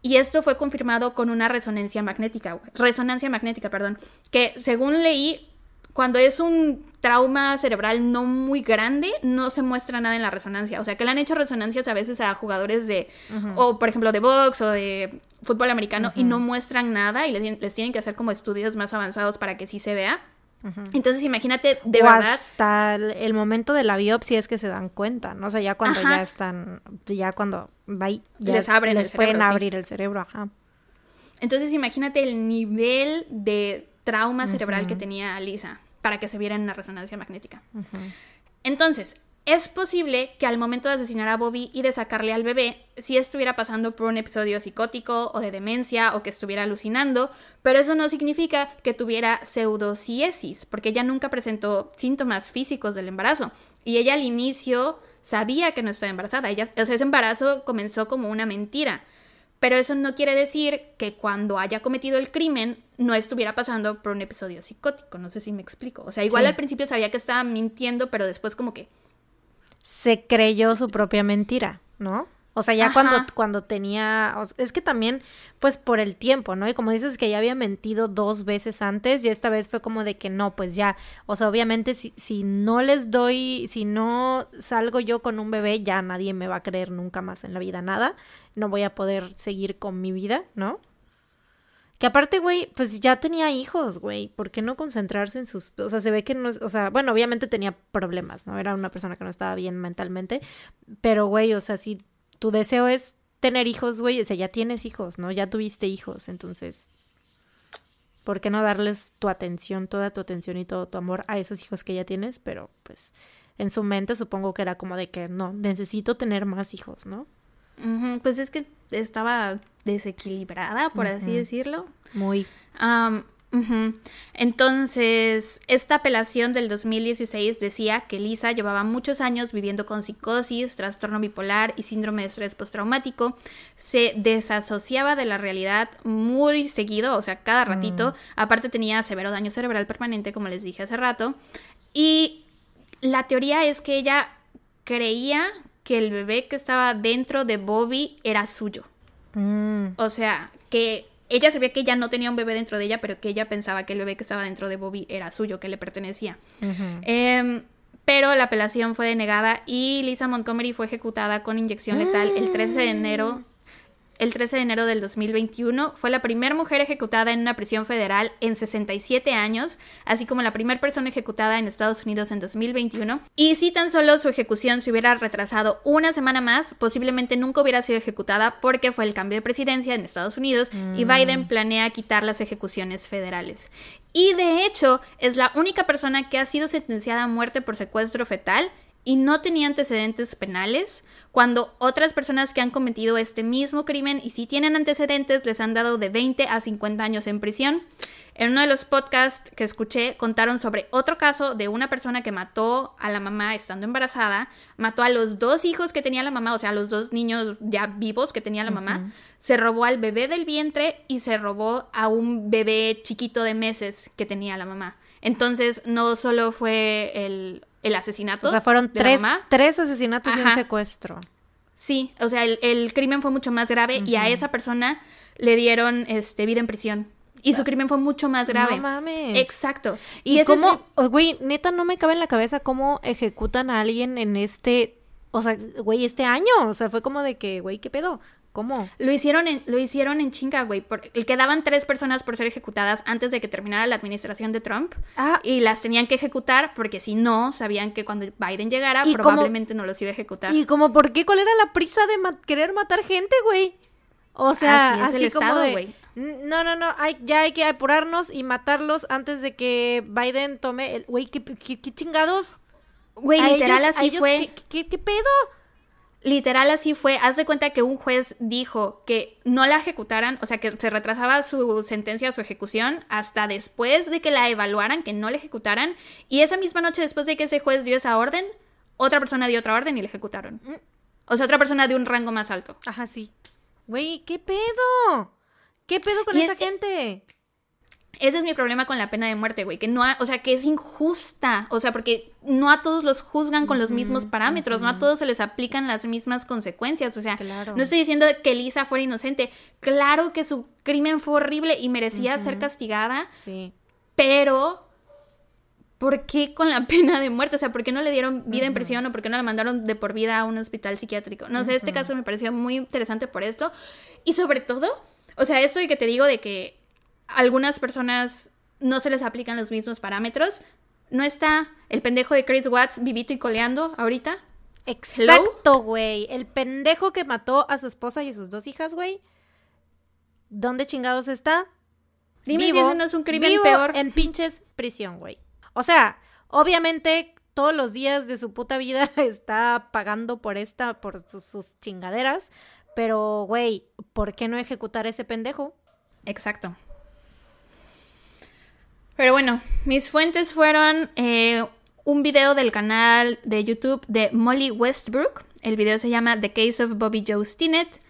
Y esto fue confirmado con una resonancia magnética, resonancia magnética, perdón, que según leí, cuando es un trauma cerebral no muy grande, no se muestra nada en la resonancia. O sea, que le han hecho resonancias a veces a jugadores de, o por ejemplo, de box o de fútbol americano y no muestran nada y les, tien- les tienen que hacer como estudios más avanzados para que sí se vea. Entonces, imagínate, de o verdad, hasta el, el momento de la biopsia es que se dan cuenta, ¿no? O sea, ya cuando Ajá. ya están, ya cuando va y- ya Les abren el les pueden cerebro, sí. abrir el cerebro, ajá. Entonces imagínate el nivel de trauma cerebral que tenía Lisa para que se viera en una resonancia magnética. Entonces, es posible que al momento de asesinar a Bobby y de sacarle al bebé, sí estuviera pasando por un episodio psicótico o de demencia o que estuviera alucinando, pero eso no significa que tuviera pseudociesis, porque ella nunca presentó síntomas físicos del embarazo. Y ella al inicio sabía que no estaba embarazada. Ella, o sea, ese embarazo comenzó como una mentira. Pero eso no quiere decir que cuando haya cometido el crimen no estuviera pasando por un episodio psicótico. No sé si me explico. O sea, igual Sí. al principio sabía que estaba mintiendo, pero después como que... Se creyó su propia mentira, ¿no? O sea, ya Ajá. cuando, cuando tenía, o sea, es que también, pues por el tiempo, ¿no? Y como dices que ya había mentido dos veces antes, y esta vez fue como de que no, pues ya, o sea, obviamente si, si no les doy, si no salgo yo con un bebé, ya nadie me va a creer nunca más en la vida nada, no voy a poder seguir con mi vida, ¿no? Que aparte, güey, pues ya tenía hijos, güey. ¿Por qué no concentrarse en sus... O sea, se ve que no. O sea, bueno, obviamente tenía problemas, ¿no? Era una persona que no estaba bien mentalmente. Pero, güey, o sea, si tu deseo es tener hijos, güey, o sea, ya tienes hijos, ¿no? Ya tuviste hijos, entonces... ¿Por qué no darles tu atención, toda tu atención y todo tu amor a esos hijos que ya tienes? Pero, pues, en su mente supongo que era como de que, no, necesito tener más hijos, ¿no? Pues es que estaba desequilibrada, por así decirlo. Muy... Entonces, esta apelación del 2016 decía que Lisa llevaba muchos años viviendo con psicosis, trastorno bipolar y síndrome de estrés postraumático. Se desasociaba de la realidad muy seguido, o sea, cada ratito. Mm. Aparte tenía severo daño cerebral permanente, como les dije hace rato. Y la teoría es que ella creía que el bebé que estaba dentro de Bobby era suyo. Mm. O sea, que ella sabía que ella no tenía un bebé dentro de ella, pero que ella pensaba que el bebé que estaba dentro de Bobby era suyo, que le pertenecía. Em, pero la apelación fue denegada y Lisa Montgomery fue ejecutada con inyección letal el 13 de enero el 13 de enero del 2021. Fue la primera mujer ejecutada en una prisión federal en 67 años, así como la primera persona ejecutada en Estados Unidos en 2021. Y si tan solo su ejecución se hubiera retrasado una semana más, posiblemente nunca hubiera sido ejecutada porque fue el cambio de presidencia en Estados Unidos y mm. Biden planea quitar las ejecuciones federales. Y de hecho, es la única persona que ha sido sentenciada a muerte por secuestro fetal y no tenía antecedentes penales, cuando otras personas que han cometido este mismo crimen y si tienen antecedentes les han dado de 20 a 50 años en prisión. En uno de los podcasts que escuché contaron sobre otro caso de una persona que mató a la mamá estando embarazada, mató a los dos hijos que tenía la mamá, o sea, a los dos niños ya vivos que tenía la mamá, se robó al bebé del vientre y se robó a un bebé chiquito de meses que tenía la mamá. Entonces, no solo fue el el asesinato. O sea, fueron tres, tres asesinatos y un secuestro. Sí, o sea, el, crimen fue mucho más grave y a esa persona le dieron este, vida en prisión. Y su crimen fue mucho más grave. No mames. Exacto. Y, cómo, güey, neta, no me cabe en la cabeza cómo ejecutan a alguien en este, o sea, güey, este año. O sea, fue como de que, güey, ¿qué pedo? ¿Cómo? Lo hicieron en, lo hicieron en chinga, güey. Quedaban tres personas por ser ejecutadas antes de que terminara la administración de Trump. Ah. Y las tenían que ejecutar porque si no, sabían que cuando Biden llegara probablemente no los iba a ejecutar. ¿Y como por qué? ¿Cuál era la prisa de querer matar gente, güey? O sea, así, es como güey. No, no, no, hay, ya hay que apurarnos y matarlos antes de que Biden tome el... Güey, ¿qué, chingados? Güey, literal así fue. ¿qué, qué pedo? Literal así fue, haz de cuenta que un juez dijo que no la ejecutaran, o sea, que se retrasaba su sentencia, su ejecución, hasta después de que la evaluaran, que no la ejecutaran, y esa misma noche después de que ese juez dio esa orden, otra persona dio otra orden y la ejecutaron. O sea, otra persona de un rango más alto. Ajá, sí. Güey, ¿qué pedo? ¿Qué pedo con esa gente? Ese es mi problema con la pena de muerte, güey, que no, o sea, que es injusta, o sea, porque no a todos los juzgan con los mismos parámetros, no a todos se les aplican las mismas consecuencias, o sea, no estoy diciendo que Lisa fuera inocente, claro que su crimen fue horrible y merecía ser castigada, sí. pero ¿por qué con la pena de muerte? O sea, ¿por qué no le dieron vida en prisión o por qué no la mandaron de por vida a un hospital psiquiátrico? No sé, este caso me pareció muy interesante por esto y sobre todo, o sea, esto y que te digo de que algunas personas no se les aplican los mismos parámetros. ¿No está el pendejo de Chris Watts vivito y coleando ahorita? Exacto, güey. El pendejo que mató a su esposa y a sus dos hijas, güey. ¿Dónde chingados está? Dime si ese no es un crimen peor. En pinches prisión, güey. O sea, obviamente todos los días de su puta vida está pagando por esta, por sus, sus chingaderas. Pero, güey, ¿por qué no ejecutar a ese pendejo? Exacto. Pero bueno, mis fuentes fueron eh, un video del canal de YouTube de Molly Westbrook. El video se llama The Case of Bobby Joe Stinnett.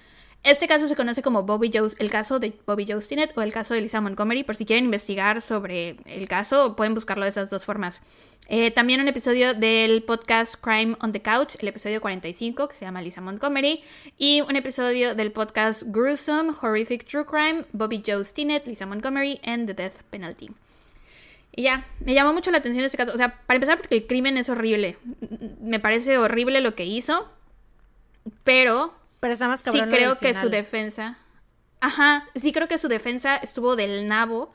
Este caso se conoce como Bobby Joe, el caso de Bobby Joe Stinnett o el caso de Lisa Montgomery. Por si quieren investigar sobre el caso, pueden buscarlo de esas dos formas. Eh, también un episodio del podcast Crime on the Couch, el episodio 45, que se llama Lisa Montgomery. Y un episodio del podcast Gruesome, Horrific True Crime, Bobby Joe Stinnett, Lisa Montgomery and the Death Penalty. Y ya, me llamó mucho la atención este caso. O sea, para empezar, porque el crimen es horrible. Me parece horrible lo que hizo. Pero. Pero está más Sí, creo que su defensa. Ajá, sí creo que su defensa estuvo del nabo.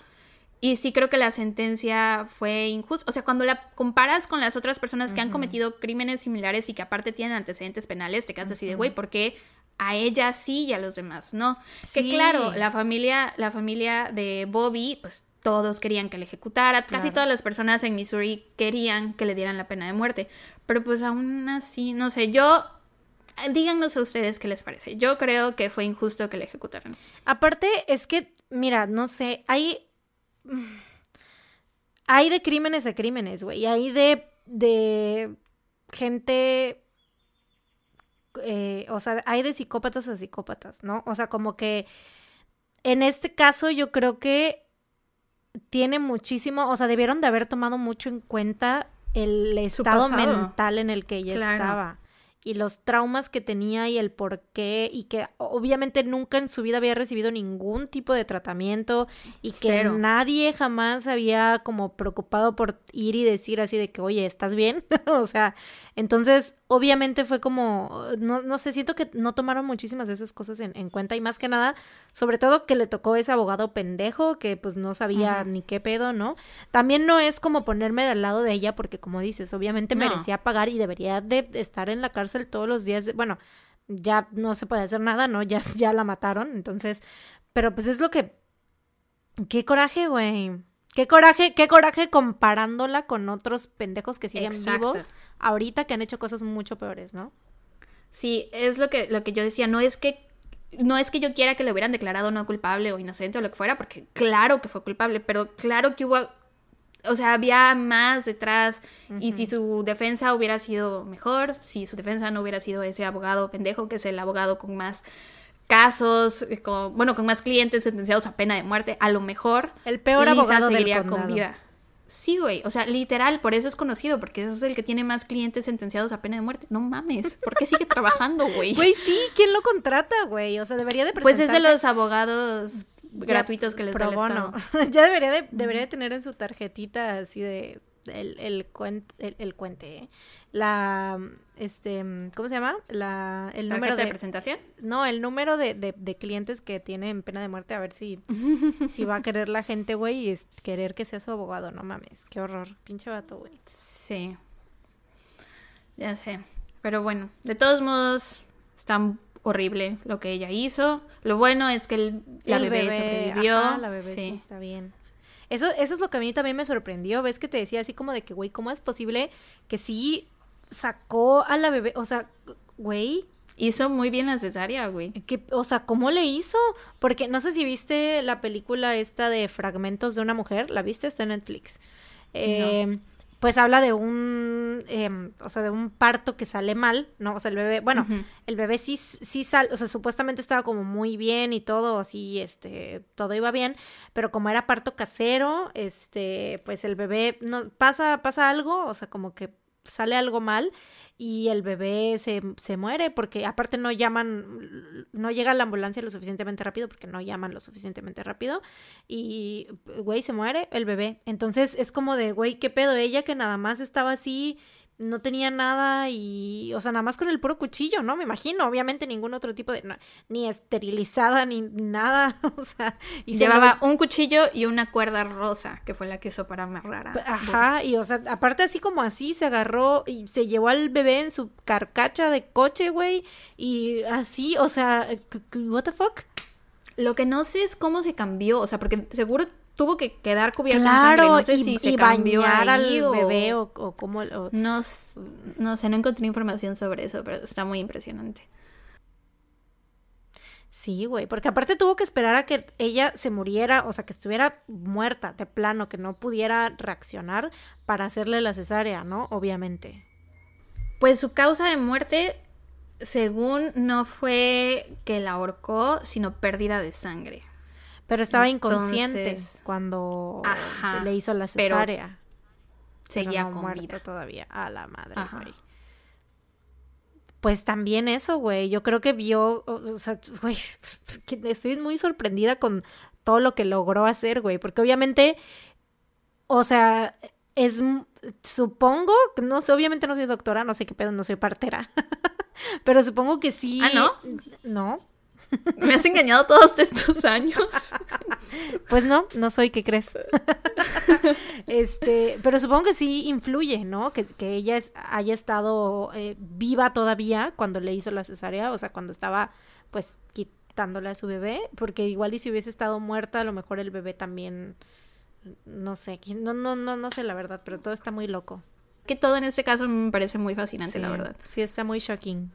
Y sí creo que la sentencia fue injusta. O sea, cuando la comparas con las otras personas que han cometido crímenes similares y que aparte tienen antecedentes penales, te quedas así de, güey, ¿por qué a ella sí y a los demás no? Que claro, la familia, la familia de Bobby, pues todos querían que le ejecutara, casi todas las personas en Missouri querían que le dieran la pena de muerte, pero pues aún así, no sé, yo díganos a ustedes qué les parece. Yo creo que fue injusto que le ejecutaran. Aparte, es que, mira, no sé, hay hay de crímenes a crímenes, güey. Hay de, de gente eh, o sea, hay de psicópatas a psicópatas, ¿no? O sea, como que en este caso yo creo que tiene muchísimo, o sea, debieron de haber tomado mucho en cuenta el estado mental en el que ella estaba y los traumas que tenía y el por qué y que obviamente nunca en su vida había recibido ningún tipo de tratamiento y que nadie jamás había como preocupado por ir y decir así de que, oye, ¿estás bien? o sea, entonces obviamente fue como, no, no sé, siento que no tomaron muchísimas de esas cosas en, en, cuenta y más que nada, sobre todo que le tocó ese abogado pendejo que pues no sabía ni qué pedo, ¿no? También no es como ponerme del lado de ella porque como dices, obviamente merecía pagar y debería de estar en la cárcel todos los días, bueno, ya no se puede hacer nada, ¿no? Ya, ya la mataron, entonces, pero pues es lo que... Qué coraje, güey. Qué coraje, qué coraje comparándola con otros pendejos que siguen vivos ahorita que han hecho cosas mucho peores, ¿no? Sí, es lo que, lo que yo decía, no es que no es que yo quiera que le hubieran declarado no culpable o inocente o lo que fuera, porque claro que fue culpable, pero claro que hubo, o sea, había más detrás y si su defensa hubiera sido mejor, si su defensa no hubiera sido ese abogado pendejo, que es el abogado con más casos, eh, con, bueno, con más clientes sentenciados a pena de muerte, a lo mejor. El peor abogado seguiría del con vida. Sí, güey, o sea, literal, por eso es conocido, porque es el que tiene más clientes sentenciados a pena de muerte. No mames, ¿por qué sigue trabajando, güey? Güey, sí, ¿quién lo contrata, güey? O sea, debería de Pues es de los abogados gratuitos que les da el Estado. ya debería de, debería de tener en su tarjetita así de el, el, el, cuente, ¿eh? la, este, ¿cómo se llama? La, el número de, presentación. No, el número de, de, clientes que tienen pena de muerte, a ver si, si va a querer la gente, güey, y es querer que sea su abogado, no mames, qué horror, pinche vato, güey. Sí, ya sé, pero bueno, de todos modos, está horrible lo que ella hizo. Lo bueno es que el, la bebé, sobrevivió. la bebé sí está bien. Eso, eso es lo que a mí también me sorprendió. Ves que te decía así como de que, güey, ¿cómo es posible que sí sacó a la bebé? O sea, güey. Hizo muy bien la cesárea, güey. Que, o sea, ¿cómo le hizo? Porque no sé si viste la película esta de Fragmentos de una mujer. ¿La viste? Está en Netflix. Eh, pues habla de un, em, o sea, de un parto que sale mal, ¿no? O sea, el bebé, bueno, el bebé sí, sí sale, o sea, supuestamente estaba como muy bien y todo, así, este, todo iba bien, pero como era parto casero, este, pues el bebé, no, pasa, pasa algo, o sea, como que sale algo mal y el bebé se, se, muere porque aparte no llaman, no llega la ambulancia lo suficientemente rápido porque no llaman lo suficientemente rápido y, güey, se muere el bebé. Entonces es como de, güey, ¿qué pedo? Ella que nada más estaba así no tenía nada y, o sea, nada más con el puro cuchillo, ¿no? Me imagino, obviamente ningún otro tipo de, ni esterilizada ni nada, o sea. Y Llevaba un cuchillo y una cuerda rosa, que fue la que usó para amarrar a... Ajá, y o sea, aparte así como así, se agarró y se llevó al bebé en su carcacha de coche, güey, y así, o sea, what the fuck? Lo que no sé es cómo se cambió, o sea, porque seguro tuvo que quedar cubierta claro, No sé si se cambió al bebé o, cómo... No, no sé, no encontré información sobre eso, pero está muy impresionante. Sí, güey, porque aparte tuvo que esperar a que ella se muriera, o sea, que estuviera muerta de plano, que no pudiera reaccionar para hacerle la cesárea, ¿no? Obviamente. Pues su causa de muerte, según no fue que la ahorcó, sino pérdida de sangre. Pero estaba inconsciente cuando le hizo la cesárea. seguía con vida. todavía. A la madre, güey. Pues también eso, güey. Yo creo que vio, o sea, güey, estoy muy sorprendida con todo lo que logró hacer, güey. Porque obviamente, o sea, es, supongo, no sé, obviamente no soy doctora, no sé qué pedo, no soy partera. Pero supongo que sí. ¿Ah, no? No, ¿Me has engañado todos estos años? Pues no, no soy, ¿qué crees? este, pero supongo que sí influye, ¿no? Que, ella haya estado eh, viva todavía cuando le hizo la cesárea, o sea, cuando estaba, pues, quitándole a su bebé, porque igual y si hubiese estado muerta, a lo mejor el bebé también, no sé, no, no, no, no sé la verdad, pero todo está muy loco. Que todo en este caso me parece muy fascinante, la verdad. Sí, está muy shocking.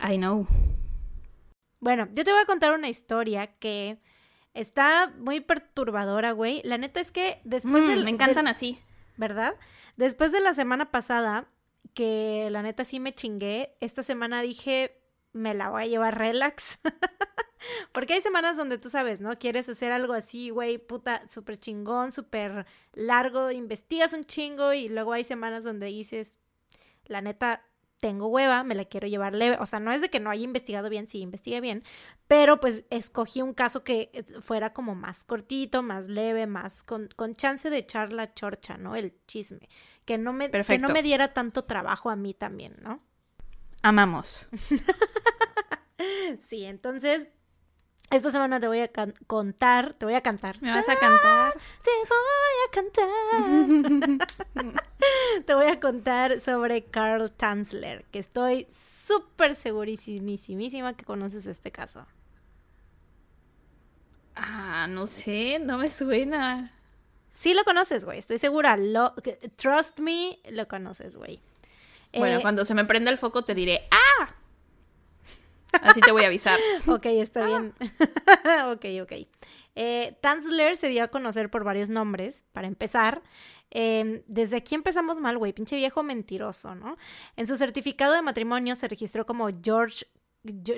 I know. Bueno, yo te voy a contar una historia que Está muy perturbadora, güey. La neta es que después Mm, del- me encantan del- así. ¿verdad? Después de la semana pasada, que la neta sí me chingué, esta semana dije, me la voy a llevar relax. Porque hay semanas donde tú sabes, ¿no? Quieres hacer algo así, güey, puta, súper chingón, súper largo, investigas un chingo y luego hay semanas donde dices, la neta, tengo hueva, me la quiero llevar leve. O sea, no es de que no haya investigado bien, sí, investigué bien, pero pues escogí un caso que eh, fuera como más cortito, más leve, más con, con chance de echar la chorcha, ¿no? El chisme. Que no, me, que no me diera tanto trabajo a mí también, ¿no? Amamos. Sí, entonces, esta semana te voy a contar, te voy a cantar. ¿Me vas a cantar? Te voy a cantar. te voy a contar sobre Carl Tanzler, que estoy súper segurísimísima que conoces este caso. Ah, no sé, no me suena. Sí lo conoces, güey, estoy segura. Lo, trust me, lo conoces, güey. Bueno, Eh, cuando se me prenda el foco te diré ¡Ah! Así te voy a avisar. Ok, está bien. ok, ok. Eh, Tanzler se dio a conocer por varios nombres, para empezar. Eh, desde aquí empezamos mal, güey, pinche viejo mentiroso, ¿no? En su certificado de matrimonio se registró como George,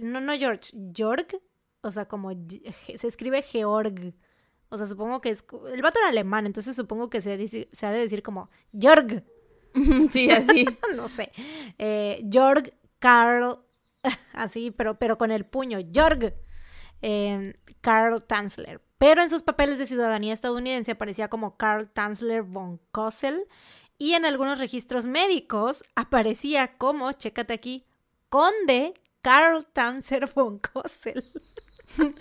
no, no George, Jorg, o sea, como, se escribe Georg. O sea, supongo que es, el vato era alemán, entonces supongo que se ha de decir como Jorg, Sí, así. no sé. Eh, Jorg Karl, así, pero, pero con el puño. Jorg eh, Karl Tanzler. Pero en sus papeles de ciudadanía estadounidense aparecía como Karl Tanzler von Kossel. Y en algunos registros médicos aparecía como, chécate aquí, Conde Karl Tanzler von Kossel.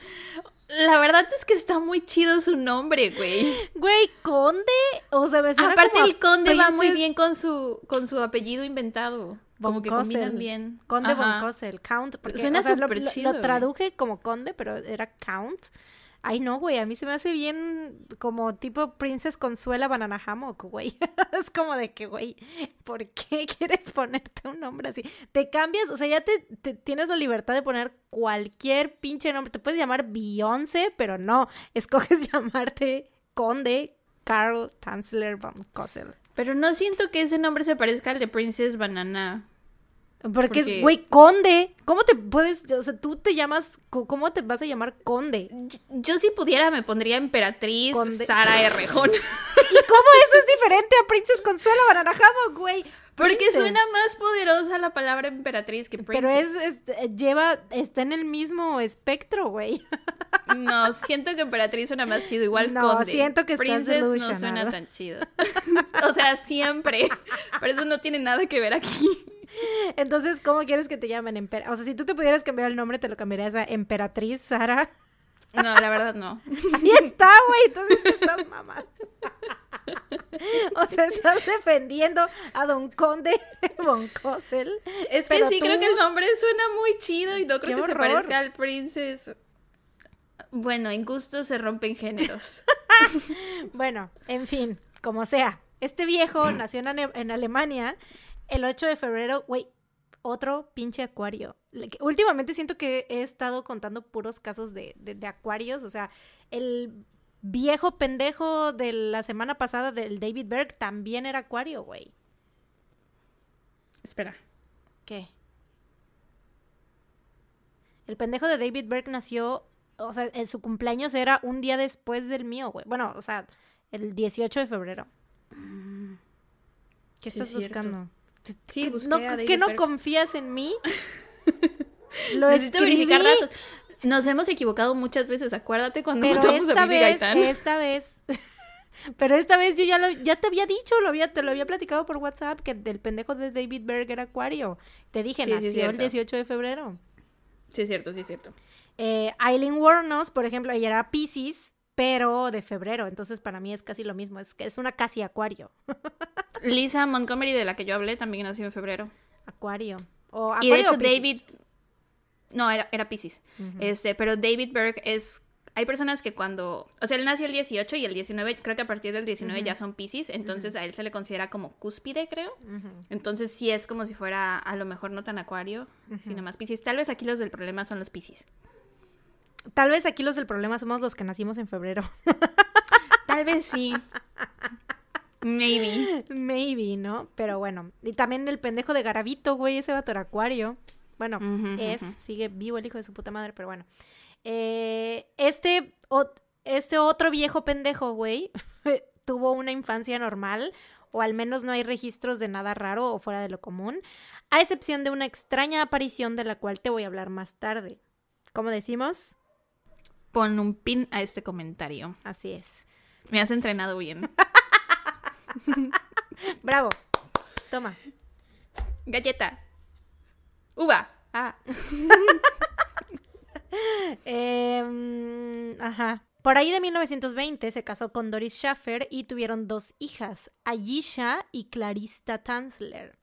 La verdad es que está muy chido su nombre, güey. Güey, Conde, o sea, me suena Aparte como el conde va muy bien con su con su apellido inventado. Von Como que Kossel. combinan bien. Conde von. Kossel, Count. Porque, Suena o sea, lo- súper lo, chido, lo güey. traduje como conde, pero era Count. Ay, no, güey, a mí se me hace bien como tipo Princess Consuela Banana Hammock, güey. es como de que, güey, ¿por qué quieres ponerte un nombre así? Te cambias, o sea, ya te, te- tienes la libertad de poner cualquier pinche nombre. Te puedes llamar Beyoncé, pero no, escoges llamarte Conde Carl Tanzler von Kossel. Pero no siento que ese nombre se parezca al de Princess Banana. Porque, es, güey, conde. ¿Cómo te puedes, o sea, tú te llamas, ¿cómo te vas a llamar conde? Yo, yo si pudiera me pondría emperatriz Conde- Sara Errejón. ¿Y cómo eso es diferente a Princess Consuelo Banana Hammock, güey? Porque suena más poderosa la palabra emperatriz que princess. Pero es, es- lleva, está en el mismo espectro, güey. No, siento que emperatriz suena más chido. Igual No, conde. siento que estás Princess no suena tan chido. o sea, siempre. Pero eso no tiene nada que ver aquí. Entonces, ¿cómo quieres que te llamen? Emper- o sea, si tú te pudieras cambiar el nombre, te lo cambiarías a Emperatriz Sara. No, la verdad no. Ahí está, güey. Entonces estás mamando. O sea, estás defendiendo a Don Conde von Kossel. Es que sí, tú- creo que el nombre suena muy chido y no creo ¡Qué que se parezca al Princess. Bueno, en gusto se rompen géneros. Bueno, en fin, como sea. Este viejo nació en, Ale- en Alemania el 8 de febrero. Güey, otro pinche acuario. Últimamente siento que he estado contando puros casos de, de- de acuarios. O sea, el viejo pendejo de la semana pasada del David Berg también era acuario, güey. Espera. ¿Qué? El pendejo de David Berg nació, o sea, en su cumpleaños era un día después del mío, güey. Bueno, o sea, el 18 de febrero. ¿Qué Sí, estás es buscando? Sí, ¿Qué- no, a David ¿Que no confías en mí? Lo Necesito escribí, verificar datos. Nos hemos equivocado muchas veces, acuérdate cuando pero a esta Bibi vez, Gaitán. esta vez... Pero esta vez yo ya lo, ya te había dicho, lo había, te lo había platicado por WhatsApp, que el pendejo de David Berg era acuario. Te dije, Sí, sí, es nació el cierto. 18 de febrero. Sí, es cierto, sí, es cierto. Eh, Aileen Wuornos, por ejemplo, ella era Pisces, pero de febrero. Entonces, para mí es casi lo mismo. Es, que es una casi acuario. Lisa Montgomery, de la que yo hablé, también nació en febrero. Acuario. O Y de hecho. David. No, era, era Pisces. este, pero David Berg es. Hay personas que cuando. O sea, él nació el 18 y el 19, creo que a partir del 19 ya son Pisces. Entonces a él se le considera como cúspide, creo. Entonces sí es como si fuera a lo mejor no tan acuario, sino más Pisces. Tal vez aquí los del problema son los Pisces. Tal vez aquí los del problema somos los que nacimos en febrero. Tal vez sí. Maybe. Maybe, ¿no? Pero bueno. Y también el pendejo de Garabito, güey, ese vato era acuario. Bueno, es, sigue vivo el hijo de su puta madre, pero bueno. Eh, este, este otro viejo pendejo, güey, tuvo una infancia normal, o al menos no hay registros de nada raro o fuera de lo común, a excepción de una extraña aparición de la cual te voy a hablar más tarde. ¿Cómo decimos? Pon un pin a este comentario. Así es. Me has entrenado bien. Bravo. Toma. Galleta. Uva. Ah. Em, ajá. Por ahí de 1920 se casó con Doris Schaffer y tuvieron dos hijas, Ayisha y Clarista Tanzler.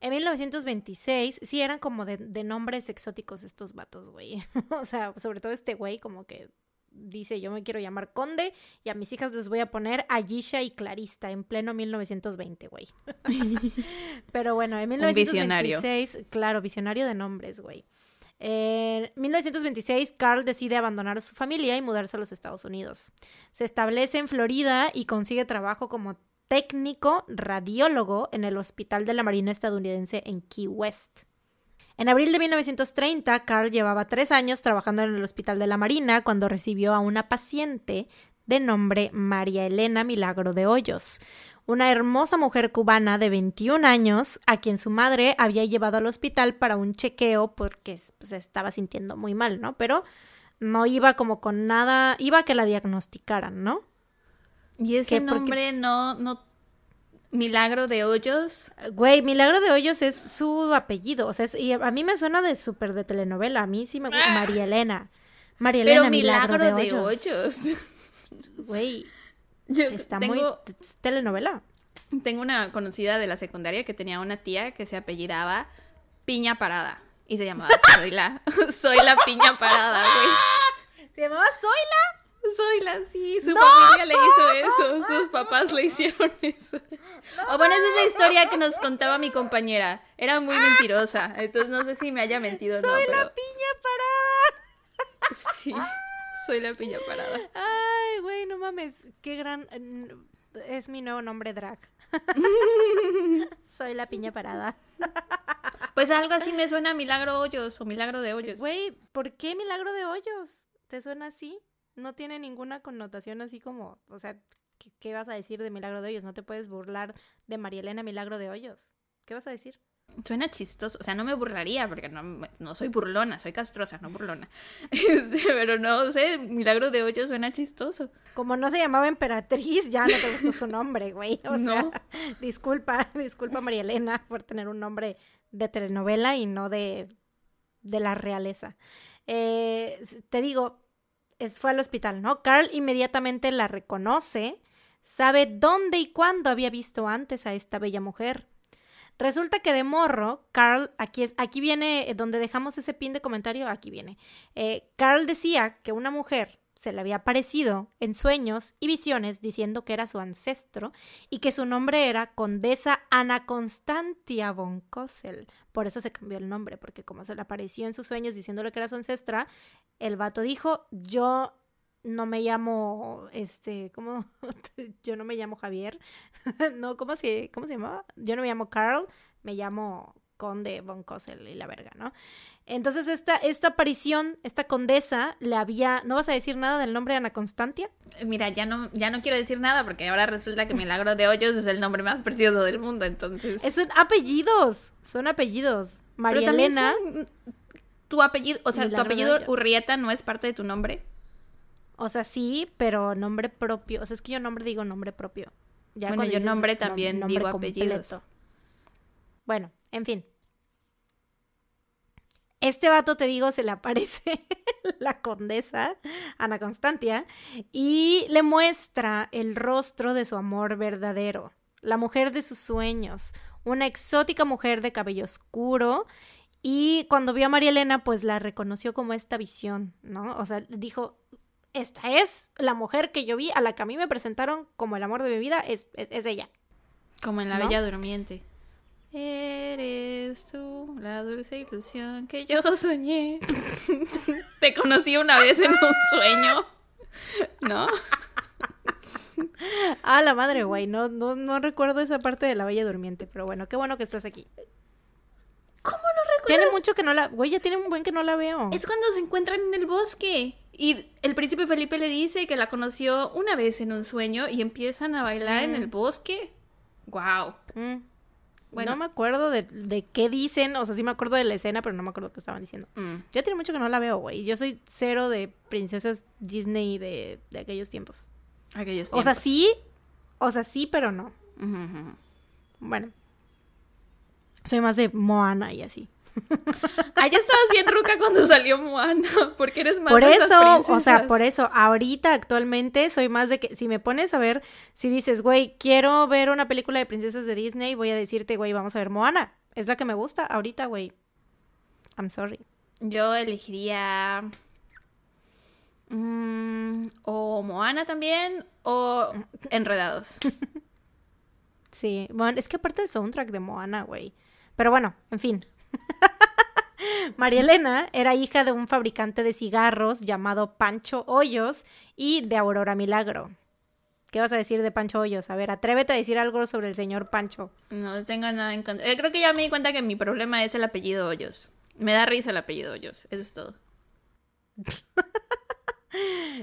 En 1926, sí eran como de, de nombres exóticos estos vatos, güey. o sea, sobre todo este güey como que dice yo me quiero llamar Conde y a mis hijas les voy a poner Ayisha y Clarista en pleno 1920, güey. Pero bueno, en 1926, claro, visionario de nombres, güey. En 1926, Carl decide abandonar a su familia y mudarse a los Estados Unidos. Se establece en Florida y consigue trabajo como técnico radiólogo en el Hospital de la Marina estadounidense en Key West. En abril de 1930, Carl llevaba tres años trabajando en el Hospital de la Marina cuando recibió a una paciente de nombre María Elena Milagro de Hoyos, una hermosa mujer cubana de 21 años a quien su madre había llevado al hospital para un chequeo porque se estaba sintiendo muy mal, ¿no? Pero no iba como con nada, iba a que la diagnosticaran, ¿no? Y ese nombre no, no Milagro de Hoyos. Güey, Milagro de Hoyos es su apellido. O sea, y a mí me suena de súper de telenovela. A mí sí me gusta. Ah. María Elena. María Elena Milagro, de, Hoyos. Güey. Está muy telenovela. Tengo una conocida de la secundaria que tenía una tía que se apellidaba Piña Parada. Y se llamaba Soy la, soy la Piña Parada, güey. ¿Se llamaba Soy la? Soy la sí, su familia le hizo eso, sus papás le hicieron eso. o bueno, esa es la historia que nos contaba mi compañera. Era muy mentirosa, entonces no sé si me haya mentido o no. Soy la piña parada. Sí, soy la piña parada. Ay, güey, no mames, qué gran es mi nuevo nombre drag. soy la piña parada. Pues algo así me suena Milagro Hoyos o Milagro de Hoyos. Güey, ¿por qué Milagro de Hoyos? ¿Te suena así? No tiene ninguna connotación así como, o sea, ¿qué, vas a decir de Milagro de Hoyos? No te puedes burlar de María Elena Milagro de Hoyos. ¿Qué vas a decir? Suena chistoso, o sea, no me burlaría porque no, no soy burlona, soy castrosa, no burlona. Este, pero no sé, Milagro de Hoyos suena chistoso. Como no se llamaba Emperatriz, ya no te gustó su nombre, güey. O sea, disculpa, disculpa María Elena por tener un nombre de telenovela y no de, de la realeza. Eh, te digo, fue al hospital, ¿no? Carl inmediatamente la reconoce, sabe dónde y cuándo había visto antes a esta bella mujer. Resulta que de morro, Carl, aquí, es, aquí viene donde dejamos ese pin de comentario, aquí viene. Eh, Carl decía que una mujer se le había aparecido en sueños y visiones diciendo que era su ancestro y que su nombre era Condesa Ana Constantia von Kossel. Por eso se cambió el nombre, porque como se le apareció en sus sueños diciéndole que era su ancestra, el vato dijo, yo no me llamo, este, ¿cómo? yo no me llamo Javier. no, ¿cómo se, ¿cómo se llamaba? Yo no me llamo Carl, me llamo conde von Kossel y la verga, ¿no? Entonces esta, esta aparición, esta condesa, le había... ¿No vas a decir nada del nombre de Ana Constantia? Mira, ya no, ya no quiero decir nada porque ahora resulta que Milagro de Hoyos es el nombre más precioso del mundo, entonces... son apellidos, son apellidos. María Elena... Tu apellido, o sea, tu apellido Urrieta no es parte de tu nombre. O sea, sí, pero nombre propio. O sea, es que yo nombre digo nombre propio. Ya bueno, yo nombre también digo apellidos. Bueno, en fin. Este vato, te digo, se le aparece la condesa, Ana Constantia, y le muestra el rostro de su amor verdadero, la mujer de sus sueños, una exótica mujer de cabello oscuro. Y cuando vio a María Elena, pues la reconoció como esta visión, ¿no? O sea, dijo, esta es la mujer que yo vi, a la que a mí me presentaron como el amor de mi vida, es, es, ella. Como en la Bella Durmiente. Eres tú la dulce ilusión que yo soñé. Te conocí una vez en un sueño, ¿no? Ah, la madre, güey. No, no, no recuerdo esa parte de la Bella Durmiente, pero bueno, qué bueno que estás aquí. ¿Cómo no recuerdas? Tiene mucho que no la. Güey, ya tiene un buen que no la veo. Es cuando se encuentran en el bosque. Y el príncipe Felipe le dice que la conoció una vez en un sueño y empiezan a bailar en el bosque. ¡Wow! Mm. Bueno. No me acuerdo de, de qué dicen, o sea, sí me acuerdo de la escena, pero no me acuerdo qué estaban diciendo. Mm. Ya tiene mucho que no la veo, güey. Yo soy cero de princesas Disney de, de aquellos tiempos. Aquellos O sea, tiempos. sí, o sea, sí, pero no. Bueno. Soy más de Moana y así. Ah, ya estabas bien ruca cuando salió Moana, porque eres más Por de eso, o sea, por eso, ahorita actualmente soy más de que si me pones a ver, si dices, güey, quiero ver una película de princesas de Disney, voy a decirte, güey, vamos a ver Moana. Es la que me gusta ahorita, güey. I'm sorry. Yo elegiría... mm, o Moana también, o Enredados. Sí, bueno, es que aparte el soundtrack de Moana, güey. Pero bueno, en fin. María Elena era hija de un fabricante de cigarros llamado Pancho Hoyos y de Aurora Milagro. ¿Qué vas a decir de Pancho Hoyos? A ver, atrévete a decir algo sobre el señor Pancho. No tengo nada en contra. Eh, creo que ya me di cuenta que mi problema es el apellido Hoyos. Me da risa el apellido Hoyos, eso es todo.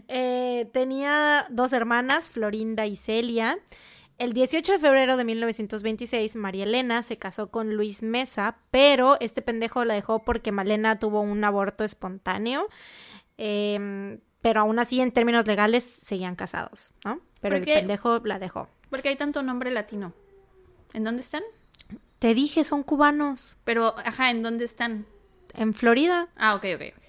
Eh, tenía dos hermanas, Florinda y Celia. El 18 de febrero de 1926, María Elena se casó con Luis Mesa, pero este pendejo la dejó porque Malena tuvo un aborto espontáneo. Em, pero aún así, en términos legales, seguían casados, ¿no? Pero ¿Por el pendejo la dejó. ¿Por qué hay tanto nombre latino? ¿En dónde están? Te dije, son cubanos. Pero, ajá, ¿en dónde están? En Florida, Ah, ok, ok, ok.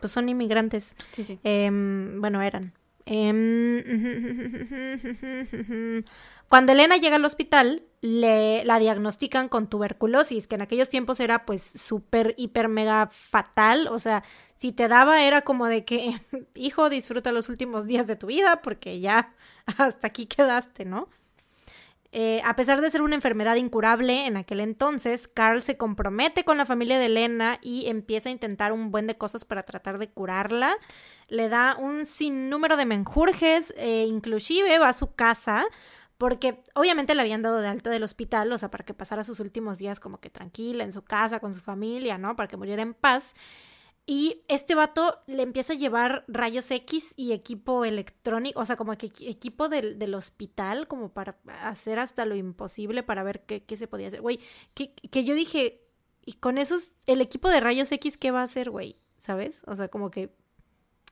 pues son inmigrantes. Sí, sí. Em, bueno, eran. Em, cuando Elena llega al hospital, le, la diagnostican con tuberculosis, que en aquellos tiempos era pues súper, hiper, mega fatal. O sea, si te daba era como de que, hijo, disfruta los últimos días de tu vida porque ya hasta aquí quedaste, ¿no? Eh, a pesar de ser una enfermedad incurable en aquel entonces, Carl se compromete con la familia de Elena y empieza a intentar un buen de cosas para tratar de curarla. Le da un sinnúmero de menjurjes, eh, inclusive va a su casa, porque obviamente le habían dado de alta del hospital, o sea, para que pasara sus últimos días como que tranquila en su casa, con su familia, ¿no? Para que muriera en paz. Y este vato le empieza a llevar rayos X y equipo electrónico, o sea, como que equi- equipo del, del hospital, como para hacer hasta lo imposible para ver qué, qué se podía hacer. Güey, que, que yo dije, y con esos, el equipo de rayos X, ¿qué va a hacer, güey? ¿Sabes? O sea, como que,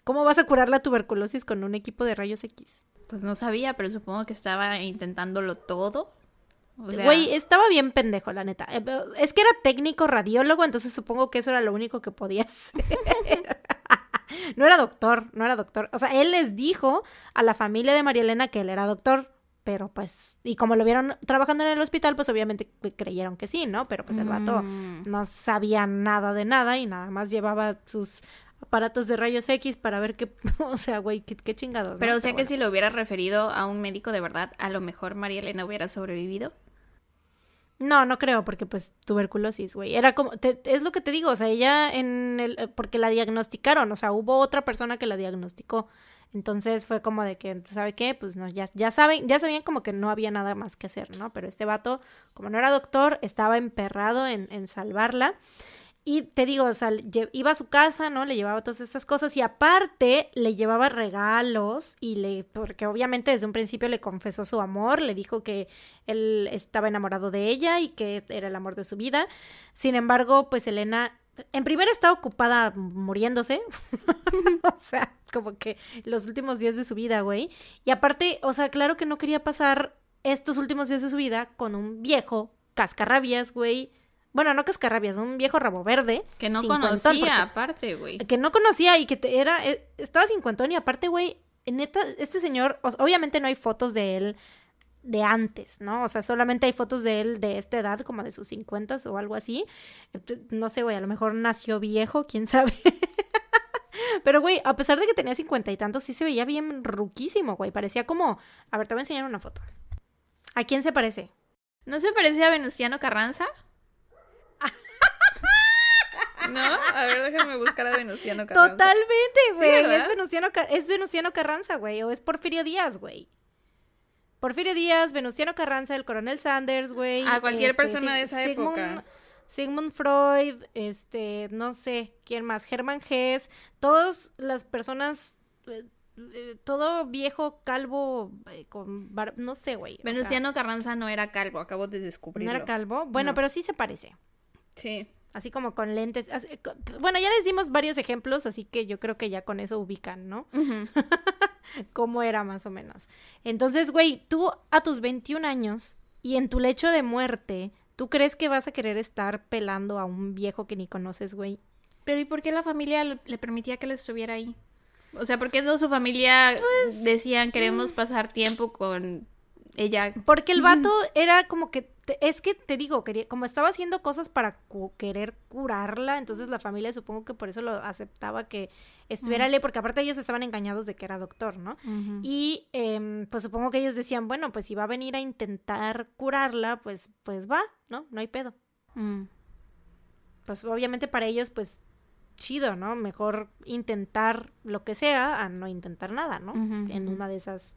¿cómo vas a curar la tuberculosis con un equipo de rayos X? Pues no sabía, pero supongo que estaba intentándolo todo. O sea, Güey, estaba bien pendejo, la neta. Eh, Es que era técnico radiólogo, entonces supongo que eso era lo único que podía hacer. no era doctor, no era doctor. O sea, él les dijo a la familia de María Elena que él era doctor, pero pues, y como lo vieron trabajando en el hospital, pues obviamente creyeron que sí, ¿no? Pero pues el vato Mm. no sabía nada de nada y nada más llevaba sus aparatos de rayos X para ver qué, o sea, güey, qué, qué chingados. ¿no? Pero o sea que bueno. si lo hubiera referido a un médico de verdad, a lo mejor María Elena hubiera sobrevivido. No, no creo, porque pues tuberculosis, güey. Era como, te- es lo que te digo, o sea, ella en el, eh, porque la diagnosticaron, o sea, hubo otra persona que la diagnosticó. Entonces fue como de que, ¿sabe qué? Pues no, ya, ya saben, ya sabían como que no había nada más que hacer, ¿no? Pero este vato, como no era doctor, estaba emperrado en, en salvarla. Y te digo, o sea, iba a su casa, ¿no? Le llevaba todas esas cosas y aparte le llevaba regalos y le, porque obviamente desde un principio le confesó su amor, le dijo que él estaba enamorado de ella y que era el amor de su vida. Sin embargo, pues Elena, en primera está ocupada muriéndose, o sea, como que los últimos días de su vida, güey. Y aparte, o sea, claro que no quería pasar estos últimos días de su vida con un viejo cascarrabias, güey. Bueno, no cascarrabias, un viejo rabo verde. Que no conocía, aparte, güey. que no conocía y que te- era, eh, estaba cincuentón y aparte, güey, neta, este señor, o sea, obviamente no hay fotos de él de antes, ¿no? O sea, solamente hay fotos de él de esta edad, como de sus cincuentas o algo así. No sé, güey, a lo mejor nació viejo, quién sabe. Pero, güey, a pesar de que tenía cincuenta y tantos, sí se veía bien ruquísimo, güey. Parecía como... A ver, te voy a enseñar una foto. ¿A quién se parece? ¿No se parecía a Venustiano Carranza? ¿No? A ver, déjame buscar a Venustiano Carranza. Totalmente, güey. es, Venustiano, es Venustiano Carranza, güey. O es Porfirio Díaz, güey. Porfirio Díaz, Venustiano Carranza, el coronel Sanders, güey. A cualquier este, persona de esa Sigmund- época. Sigmund Freud, este, no sé, ¿quién más? Germán Hess, todas las personas, eh, eh, todo viejo, calvo, eh, con, bar- no sé, güey. o sea, Venustiano Carranza no era calvo, acabo de ¿No descubrirlo. era calvo? Bueno, No. pero sí se parece. Sí. Así como con lentes. así- co- Bueno, ya les dimos varios ejemplos, así que yo creo que ya con eso ubican, ¿no? Cómo era más o menos. Entonces, güey, tú a tus 21 años y en tu lecho de muerte, ¿tú crees que vas a querer estar pelando a un viejo que ni conoces, güey? Pero ¿y por qué la familia le permitía que él estuviera ahí? O sea, ¿por qué no su familia Pues, decían mm. queremos pasar tiempo con ella? Porque el vato era como que, te- es que te digo, quería, como estaba haciendo cosas para cu- querer curarla, entonces la familia supongo que por eso lo aceptaba que estuviera ahí, porque aparte ellos estaban engañados de que era doctor, ¿no? Y em, pues supongo que ellos decían, bueno, pues si va a venir a intentar curarla, pues, pues va, ¿no? No hay pedo. Mm. Pues obviamente para ellos, pues chido, ¿no? Mejor intentar lo que sea a no intentar nada, ¿no? En una de esas.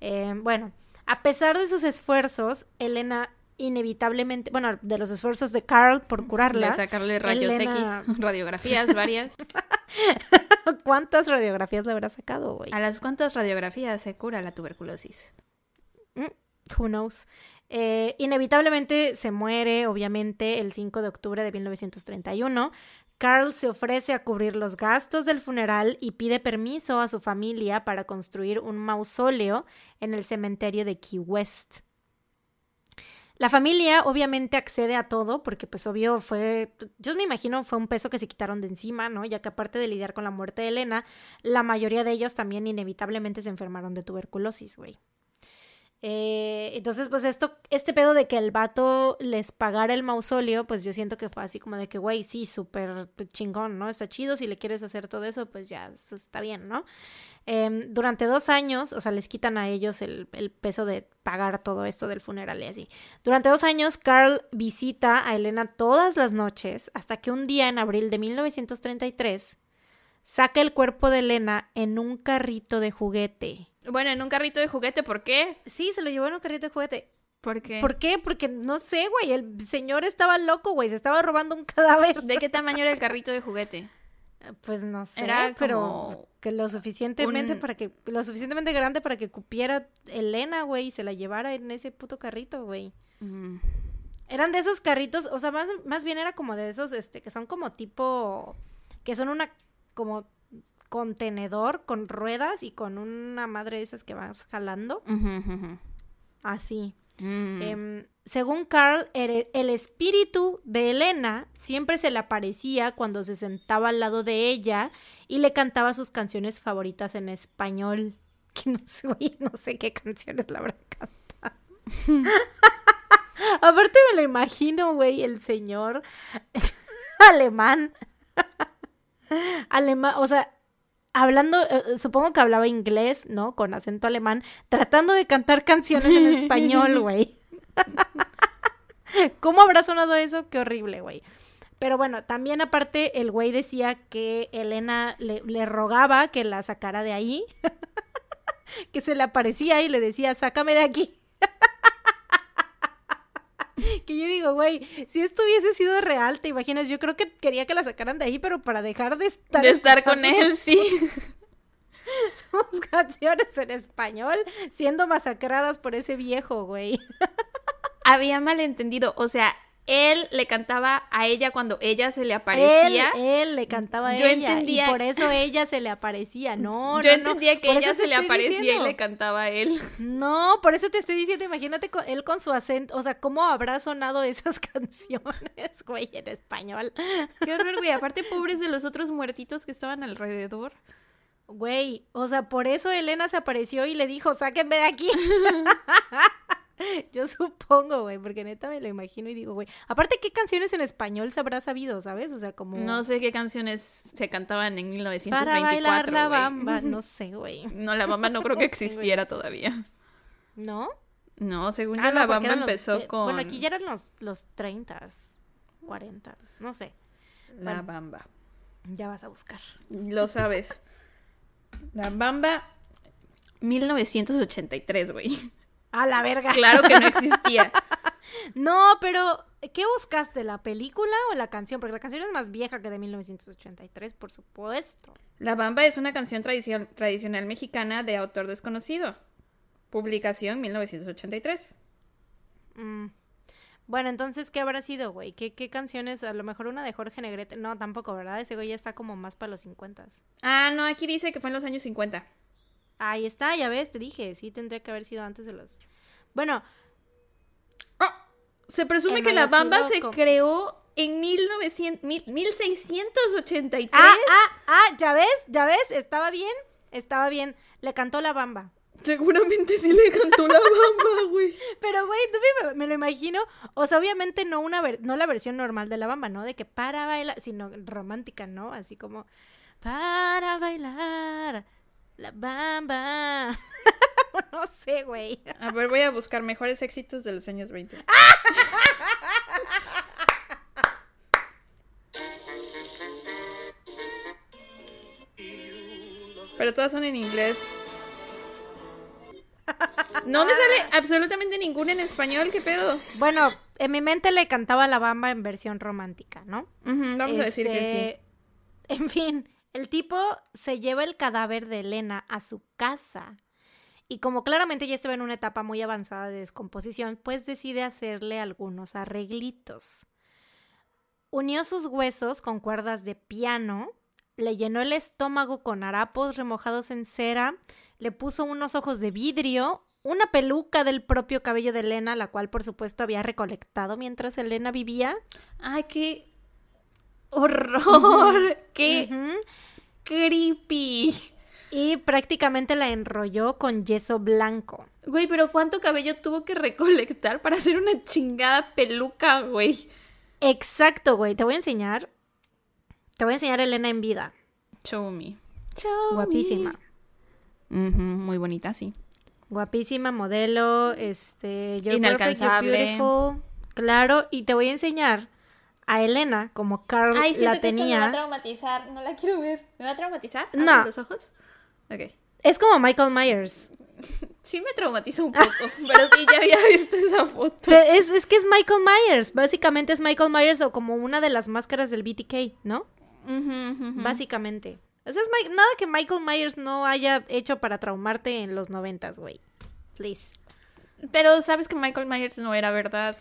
Em, bueno, a pesar de sus esfuerzos, Elena inevitablemente, bueno, de los esfuerzos de Carl por curarla, De sacarle rayos Elena- X, radiografías varias. ¿cuántas radiografías le habrá sacado, güey? ¿A las cuántas radiografías se cura la tuberculosis? Who knows? Eh, inevitablemente se muere, obviamente, el 5 de octubre de 1931. Carl se ofrece a cubrir los gastos del funeral y pide permiso a su familia para construir un mausoleo en el cementerio de Key West. La familia obviamente accede a todo porque pues obvio fue, yo me imagino fue un peso que se quitaron de encima, ¿no? Ya que aparte de lidiar con la muerte de Elena, la mayoría de ellos también inevitablemente se enfermaron de tuberculosis, güey. Eh, entonces, pues esto, este pedo de que el vato les pagara el mausoleo, pues yo siento que fue así como de que, güey, sí, súper chingón, ¿no? Está chido, si le quieres hacer todo eso, pues ya, está bien, ¿no? Em, durante dos años, o sea, les quitan a ellos el, el peso de pagar todo esto del funeral y así. Durante dos años, Carl visita a Elena todas las noches, hasta que un día en abril de 1933 saca el cuerpo de Elena en un carrito de juguete. Bueno, en un carrito de juguete, ¿por qué? Sí, se lo llevó en un carrito de juguete. ¿Por qué? ¿Por qué? Porque no sé, güey. El señor estaba loco, güey. Se estaba robando un cadáver. ¿De qué tamaño era el carrito de juguete? Pues no sé, Era pero como que lo suficientemente un- para que lo suficientemente grande para que cupiera Elena, güey, y se la llevara en ese puto carrito, güey. Mm. Eran de esos carritos, o sea, más, más bien era como de esos, este, que son como tipo, que son una, como contenedor con ruedas y con una madre de esas que vas jalando, así. Mm. Em, según Carl, el, el espíritu de Elena siempre se le aparecía cuando se sentaba al lado de ella y le cantaba sus canciones favoritas en español. Que no sé, güey, no sé qué canciones la habrá cantado. Aparte me lo imagino, güey, el señor alemán. alemán, o sea, hablando, eh, supongo que hablaba inglés, ¿no? Con acento alemán, tratando de cantar canciones en español, güey. ¿Cómo habrá sonado eso? Qué horrible, güey. Pero bueno, también aparte el güey decía que Elena le, le rogaba que la sacara de ahí, que se le aparecía y le decía, sácame de aquí. Que yo digo, güey, si esto hubiese sido real, te imaginas, yo creo que quería que la sacaran de ahí, pero para dejar de estar, de estar con él, sí. sus canciones en español, siendo masacradas por ese viejo, güey. Había malentendido, o sea, él le cantaba a ella cuando ella se le aparecía. él le cantaba a Yo ella entendía- y por eso ella se le aparecía. No, Yo no, no, entendía que por ella se le aparecía diciendo. y le cantaba a él. No, por eso te estoy diciendo, imagínate con- él con su acento, o sea, cómo habrá sonado esas canciones, güey, en español. Qué horror, güey. Aparte, pobres de los otros muertitos que estaban alrededor. Güey, o sea, por eso Elena se apareció y le dijo, sáquenme de aquí. Yo supongo, güey, porque neta me lo imagino y digo, güey, aparte, ¿qué canciones en español se habrá sabido, sabes? O sea, como... No sé qué canciones se cantaban en Para 1924. bailar la bamba, no sé, güey. No, la bamba no creo que existiera todavía. ¿No? No, según Ah, yo no, la bamba los- empezó con Bueno, aquí ya eran los, los 30, 40, no sé. la bueno. bamba. Ya vas a buscar. Lo sabes. La bamba 1983, güey. A la verga. Claro que no existía. No, pero ¿qué buscaste? ¿La película o la canción? Porque la canción es más vieja que de 1983, por supuesto. La bamba es una canción tradicio- tradicional mexicana de autor desconocido. Publicación 1983. Mm. Bueno, entonces, ¿qué habrá sido, güey? ¿Qué, ¿Qué canciones? A lo mejor una de Jorge Negrete. No, tampoco, ¿verdad? Ese güey ya está como más para los 50. Ah, no, aquí dice que fue en los años 50. Ahí está, ya ves, te dije. Sí, tendría que haber sido antes de los. Bueno, Oh, se presume que la bamba se creó en 1900, mil- 1683. ah, ah, ah, ya ves, ya ves, estaba bien, estaba bien. Le cantó la bamba. Seguramente sí le cantó la bamba, güey. Pero, güey, tú me, me lo imagino. O sea, obviamente no una ver- no la versión normal de la bamba, ¿no? De que para bailar, sino romántica, ¿no? Así como para bailar la bamba. no sé, güey. A ver, voy a buscar mejores éxitos de los años 20. Pero todas son en inglés. No me sale absolutamente ninguna en español, ¿qué pedo? Bueno, en mi mente le cantaba la bamba en versión romántica, ¿no? Vamos a decir que sí. Este, En fin, el tipo se lleva el cadáver de Elena a su casa. Y como claramente ya estaba en una etapa muy avanzada de descomposición, pues decide hacerle algunos arreglitos. Unió sus huesos con cuerdas de piano, le llenó el estómago con harapos remojados en cera, le puso unos ojos de vidrio, una peluca del propio cabello de Elena, la cual por supuesto había recolectado mientras Elena vivía. Ay, qué horror. Qué. Creepy. Y prácticamente la enrolló con yeso blanco. Güey, pero ¿cuánto cabello tuvo que recolectar para hacer una chingada peluca, güey? Exacto, güey. Te voy a enseñar. Te voy a enseñar a Elena en vida. Show me. Show Guapísima. me. Muy bonita, sí. Guapísima, modelo, este, you're Inalcanzable. beautiful. Claro, y te voy a enseñar a Elena como Carl Ay, siento la que esto me va a tenía. traumatizar. No la quiero ver. ¿Me va a traumatizar? No. ¿Abres los ojos? Ok. Es como Michael Myers. Sí me traumatiza un poco, pero sí ya había visto esa foto. Es, es que es Michael Myers. Básicamente es Michael Myers o como una de las máscaras del BTK, ¿no? Básicamente. O sea, es nada que Michael Myers no haya hecho para traumarte en los noventas, güey. Please. Pero sabes que Michael Myers no era verdad.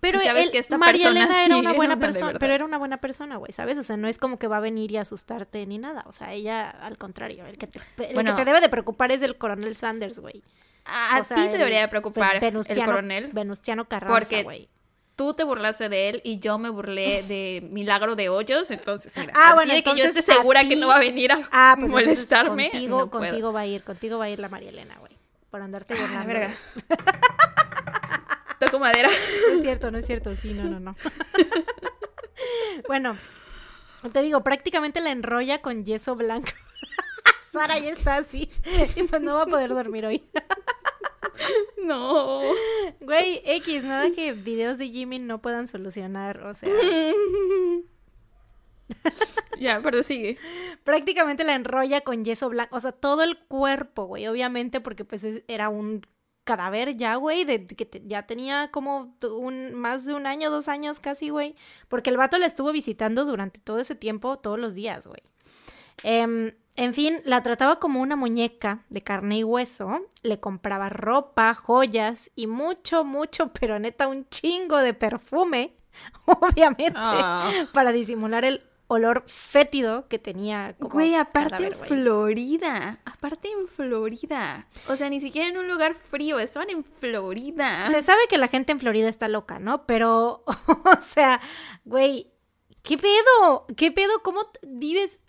Pero sabes él- que esta María Elena era una buena persona, pero era una buena persona, güey, ¿sabes? O sea, no es como que va a venir y asustarte ni nada. O sea, ella, al contrario, el que te, el Bueno. que te debe de preocupar es el coronel Sanders, güey. A, O sea, ti te debería de preocupar el coronel. Venustiano Carranza, Porque- güey. Tú te burlaste de él y yo me burlé de Milagro de Hoyos, entonces mira, Ah, así bueno, de que yo esté segura que no va a venir a Ah, pues molestarme. contigo, no puedo. contigo va a ir, contigo va a ir la María Elena, güey. Por andarte Ah, burlando. verga. Toco madera. No es cierto, no es cierto. Sí, no, no, no. bueno, te digo, prácticamente la enrolla con yeso blanco. Sara ya está así. Y pues no va a poder dormir hoy. No. Güey, X, nada que videos de Jimmy no puedan solucionar. O sea, ya, pero sigue. prácticamente la enrolla con yeso blanco. O sea, todo el cuerpo, güey. Obviamente, porque pues es- era un cadáver ya, güey, de que te- ya tenía como un más de un año, dos años casi, güey, porque el vato la estuvo visitando durante todo ese tiempo, todos los días, güey. Em, en fin, la trataba como una muñeca de carne y hueso, le compraba ropa, joyas y mucho, mucho, pero neta un chingo de perfume, obviamente, Ah. para disimular el olor fétido que tenía. Como Güey, aparte cadáver, en güey. Florida. Aparte en Florida. O sea, ni siquiera en un lugar frío. Estaban en Florida. Se sabe que la gente en Florida está loca, ¿no? Pero, o sea, güey, ¿qué pedo? ¿Qué pedo? ¿Cómo vives?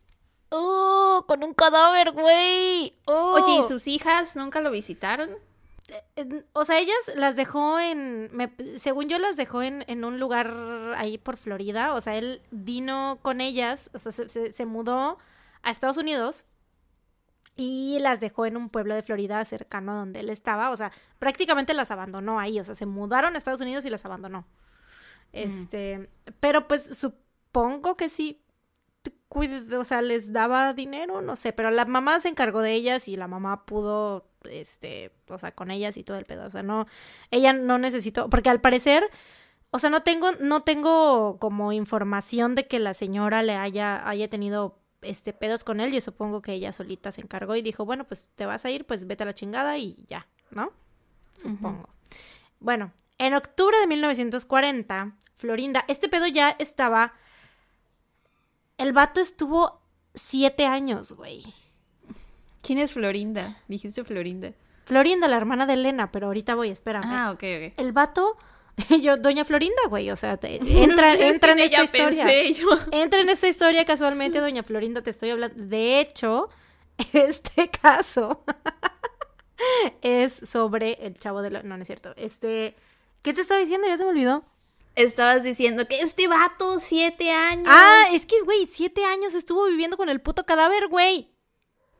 Oh, con un cadáver, güey. Oh. Oye, ¿y sus hijas nunca lo visitaron? O sea, ellas las dejó en, me- según yo las dejó en, en un lugar ahí por Florida. O sea, él vino con ellas, o sea, se, se- se mudó a Estados Unidos y las dejó en un pueblo de Florida cercano a donde él estaba. O sea, prácticamente las abandonó ahí. O sea, se mudaron a Estados Unidos y las abandonó. Este, pero pues supongo que sí, o sea, les daba dinero, no sé, pero la mamá se encargó de ellas y la mamá pudo, este, o sea, con ellas y todo el pedo. O sea, no, ella no necesitó, porque al parecer, o sea, no tengo, no tengo como información de que la señora le haya, haya tenido este pedos con él, yo supongo que ella solita se encargó y dijo, bueno, pues te vas a ir, pues vete a la chingada y ya, ¿no? Supongo. Bueno, en octubre de 1940, Florinda, este pedo ya estaba... El vato estuvo siete años, güey. ¿Quién es Florinda? Dijiste Florinda. Florinda, la hermana de Elena, pero ahorita voy, espérame. Ah, ok, ok. El vato yo, Doña Florinda, güey, o sea, entra, entra en esta historia. Entra en esta historia casualmente, Doña Florinda, te estoy hablando. De hecho, este caso es sobre el chavo de la... No, no es cierto. Este... ¿Qué te estaba diciendo? Ya se me olvidó. Estabas diciendo que este vato, siete años. Ah, es que, güey, siete años estuvo viviendo con el puto cadáver, güey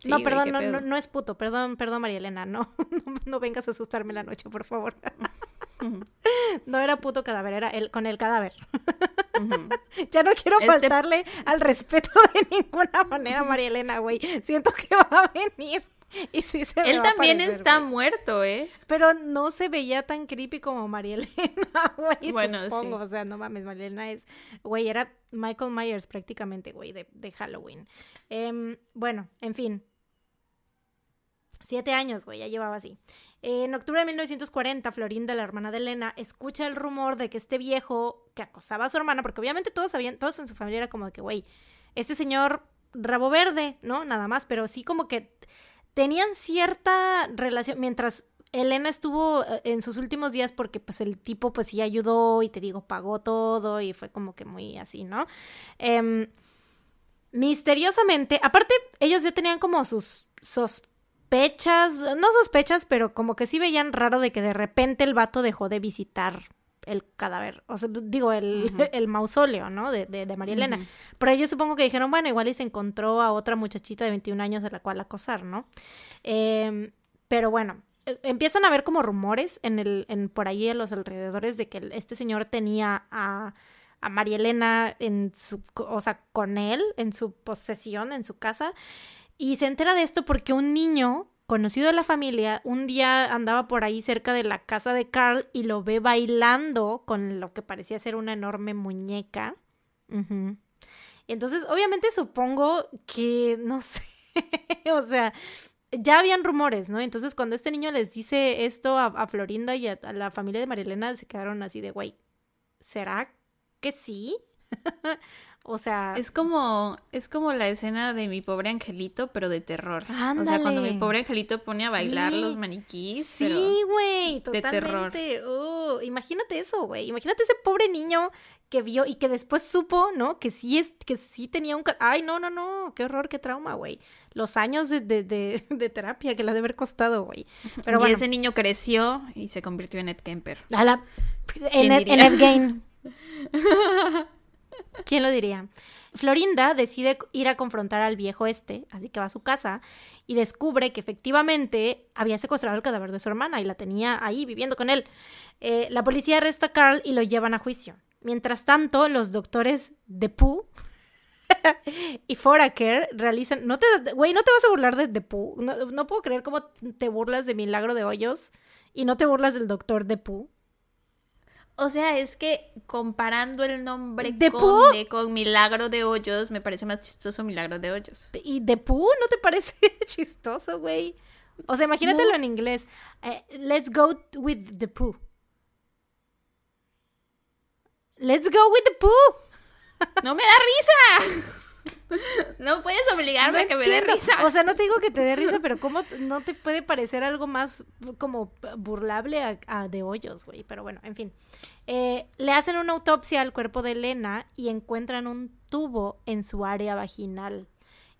no, perdón, no, no, es puto, perdón, perdón, María Elena, no, no, vengas a asustarme la noche, por favor. no era puto cadáver, era él con el cadáver. ya no quiero este faltarle al respeto de ninguna manera, María Elena, güey. Siento que va a venir. Y sí se Él también está muerto, ¿eh? Pero no se veía tan creepy como María Elena, güey. Bueno, supongo. O sea, no mames, María Elena es. Güey, era Michael Myers prácticamente, güey, de, de Halloween. Em, bueno, en fin. Siete años, güey, ya llevaba así. En octubre de 1940, Florinda, la hermana de Elena, escucha el rumor de que este viejo que acosaba a su hermana, porque obviamente todos sabían, todos en su familia era como de que, güey, este señor rabo verde, ¿no? Nada más, pero sí como que tenían cierta relación, mientras Elena estuvo eh, en sus últimos días porque pues el tipo pues sí ayudó y te digo, pagó todo y fue como que muy así, ¿no? Em, misteriosamente, aparte ellos ya tenían como sus sospechas, no sospechas, pero como que sí veían raro de que de repente el vato dejó de visitar el cadáver, o sea, digo, el, el mausoleo, ¿no? De, de, María Elena. Pero ellos supongo que dijeron, bueno, igual y se encontró a otra muchachita de 21 años a la cual acosar, ¿no? Em, pero bueno, e, empiezan a haber como rumores en el, en, por ahí en los alrededores de que este señor tenía a, a María Elena en su, o sea, con él, en su posesión, en su casa. Y se entera de esto porque un niño conocido de la familia un día andaba por ahí cerca de la casa de Carl y lo ve bailando con lo que parecía ser una enorme muñeca. Entonces, obviamente supongo que, no sé, o sea, ya habían rumores, ¿no? Entonces, cuando este niño les dice esto a, Florinda y a, la familia de Marilena, se quedaron así de, güey, ¿será que sí? O sea. Es como, es como la escena de mi pobre angelito, pero de terror. O sea, cuando mi pobre angelito pone a bailar los maniquís. Sí, güey, totalmente. De oh, imagínate eso, güey. Imagínate ese pobre niño que vio y que después supo, ¿no? Que sí es, que sí tenía un ay, no, no, no, qué horror, qué trauma, güey. Los años de, de, de, terapia que le ha de haber costado, güey. Pero y ese niño creció y se convirtió en Ed Kemper. A la, en, Ed, en Ed Gain. ¿Quién lo diría? Florinda decide ir a confrontar al viejo este, así que va a su casa y descubre que efectivamente había secuestrado el cadáver de su hermana y la tenía ahí viviendo con él. Eh, la policía arresta a Carl y lo llevan a juicio. Mientras tanto, los doctores de Pooh y Foraker realizan. No te, güey, no te vas a burlar de Depu. No, no, puedo creer cómo te burlas de Milagro de Hoyos y no te burlas del doctor Depu. O sea, es que comparando el nombre ¿De con, con Milagro de Hoyos, me parece más chistoso Milagro de Hoyos. ¿Y de Pooh no te parece chistoso, güey? O sea, imagínatelo en inglés. Eh, let's go with the Pooh. Let's go with the Pooh. No me da risa. No puedes obligarme a que me dé risa. O sea, no te digo que te dé risa, pero ¿cómo no te puede parecer algo más como burlable a, de hoyos, güey? Pero bueno, en fin. Eh, le hacen una autopsia al cuerpo de Elena y encuentran un tubo en su área vaginal,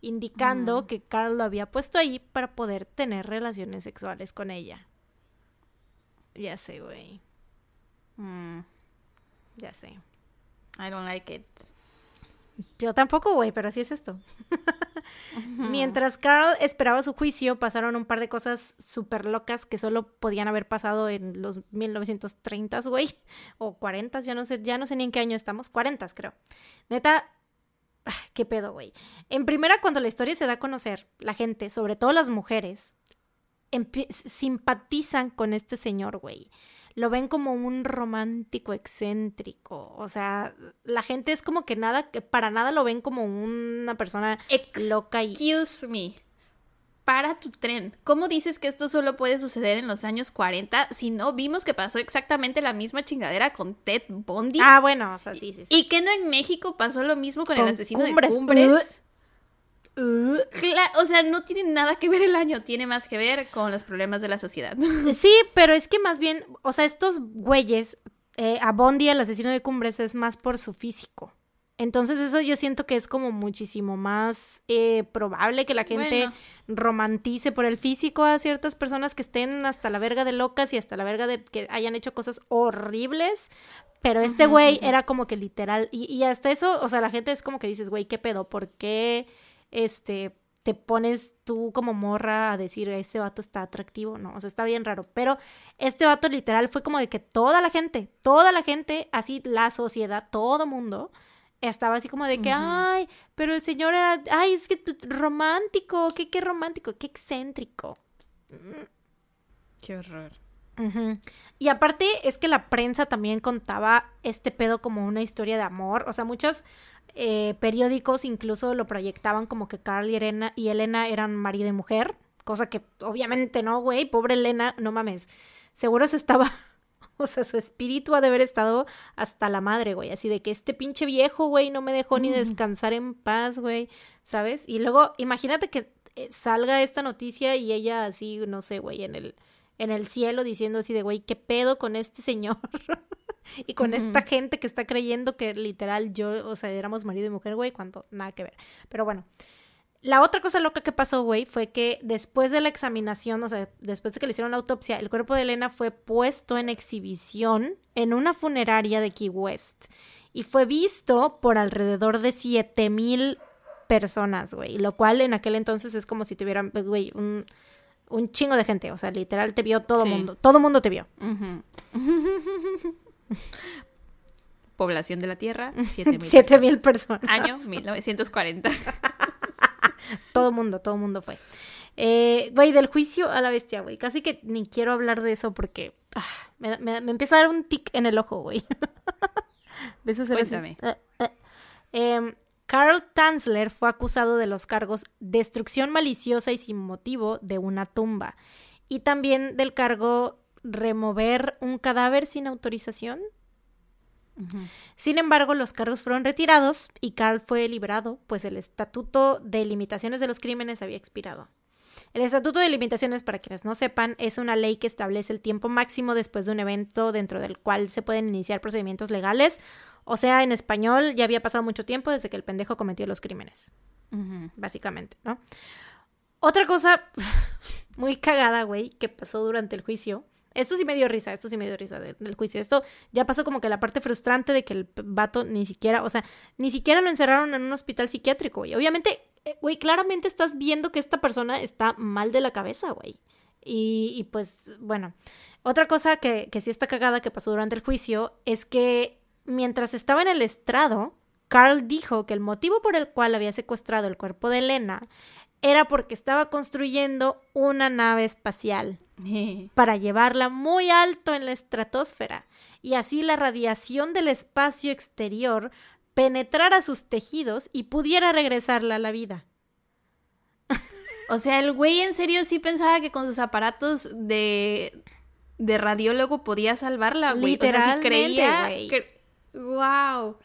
indicando mm. que Carl lo había puesto ahí para poder tener relaciones sexuales con ella. Ya sé, güey. Mm. Ya sé. I don't like it. Yo tampoco, güey, pero así es esto. Mientras Carl esperaba su juicio, pasaron un par de cosas súper locas que solo podían haber pasado en los 1930s, güey. O 40 ya no sé, ya no sé ni en qué año estamos. 40 creo. Neta, ah, qué pedo, güey. En primera, cuando la historia se da a conocer, la gente, sobre todo las mujeres, simpatizan con este señor, güey lo ven como un romántico excéntrico. O sea, la gente es como que nada, para nada lo ven como una persona loca y. Excuse me. Para tu tren. ¿Cómo dices que esto solo puede suceder en los años 40 si no vimos que pasó exactamente la misma chingadera con Ted Bundy? Ah, bueno, o sea, sí, sí. sí. Y que no en México pasó lo mismo con, el asesino de Cumbres. O sea, no tiene nada que ver el año, tiene más que ver con los problemas de la sociedad. Sí, pero es que más bien, o sea, estos güeyes, eh, a Bondi, el asesino de Cumbres, es más por su físico. Entonces eso yo siento que es como muchísimo más eh, probable que la gente romantice por el físico a ciertas personas que estén hasta la verga de locas y hasta la verga de que hayan hecho cosas horribles. Pero este güey era como que literal, y, y hasta eso, o sea, la gente es como que dices, güey, ¿qué pedo? ¿Por qué? Este, te pones tú como morra a decir, este vato está atractivo, no, o sea, está bien raro, pero este vato literal fue como de que toda la gente, toda la gente, así la sociedad, todo mundo, estaba así como de que, ay, pero el señor era, ay, es que romántico, qué, qué romántico, qué excéntrico. Qué horror. Y aparte es que la prensa también contaba este pedo como una historia de amor. O sea, muchos eh, periódicos incluso lo proyectaban como que Carl y Elena, y Elena eran marido y mujer. Cosa que obviamente no, güey. Pobre Elena, no mames. Seguro se estaba. O sea, su espíritu ha de haber estado hasta la madre, güey. Así de que este pinche viejo, güey, no me dejó ni descansar en paz, güey. ¿Sabes? Y luego, imagínate que eh, salga esta noticia y ella así, no sé, güey, en el en el cielo diciendo así de, güey, ¿qué pedo con este señor? y con esta gente que está creyendo que literal yo, o sea, éramos marido y mujer, güey, cuando nada que ver. Pero bueno, la otra cosa loca que pasó, güey, fue que después de la examinación, o sea, después de que le hicieron la autopsia, el cuerpo de Elena fue puesto en exhibición en una funeraria de Key West. Y fue visto por alrededor de 7000 mil personas, güey, lo cual en aquel entonces es como si tuvieran, güey, un un chingo de gente, o sea, literal te vio todo el mundo, todo mundo te vio. Población de la Tierra, 7000 Siete mil personas. Año 1940. todo mundo, todo mundo fue. Eh, güey, del juicio a la bestia, güey. Casi que ni quiero hablar de eso porque ah, me, empieza a dar un tic en el ojo, güey. Cuéntame. Eh, eh, em, Carl Tanzler fue acusado de los cargos destrucción maliciosa y sin motivo de una tumba y también del cargo remover un cadáver sin autorización. Sin embargo, los cargos fueron retirados y Carl fue liberado, pues el Estatuto de Limitaciones de los Crímenes había expirado. El Estatuto de Limitaciones, para quienes no sepan, es una ley que establece el tiempo máximo después de un evento dentro del cual se pueden iniciar procedimientos legales o sea, en español ya había pasado mucho tiempo desde que el pendejo cometió los crímenes. Básicamente, ¿no? Otra cosa muy cagada, güey, que pasó durante el juicio. Esto sí me dio risa, esto sí me dio risa del juicio. Esto ya pasó como que la parte frustrante de que el vato ni siquiera, o sea, ni siquiera lo encerraron en un hospital psiquiátrico, güey. Obviamente, eh, güey, claramente estás viendo que esta persona está mal de la cabeza, güey. Y, pues, bueno, otra cosa que, que sí está cagada que pasó durante el juicio es que mientras estaba en el estrado, Carl dijo que el motivo por el cual había secuestrado el cuerpo de Elena era porque estaba construyendo una nave espacial para llevarla muy alto en la estratosfera y así la radiación del espacio exterior penetrara sus tejidos y pudiera regresarla a la vida. O sea, el güey en serio sí pensaba que con sus aparatos de, de radiólogo podía salvarla, güey. Literalmente, creía Wow.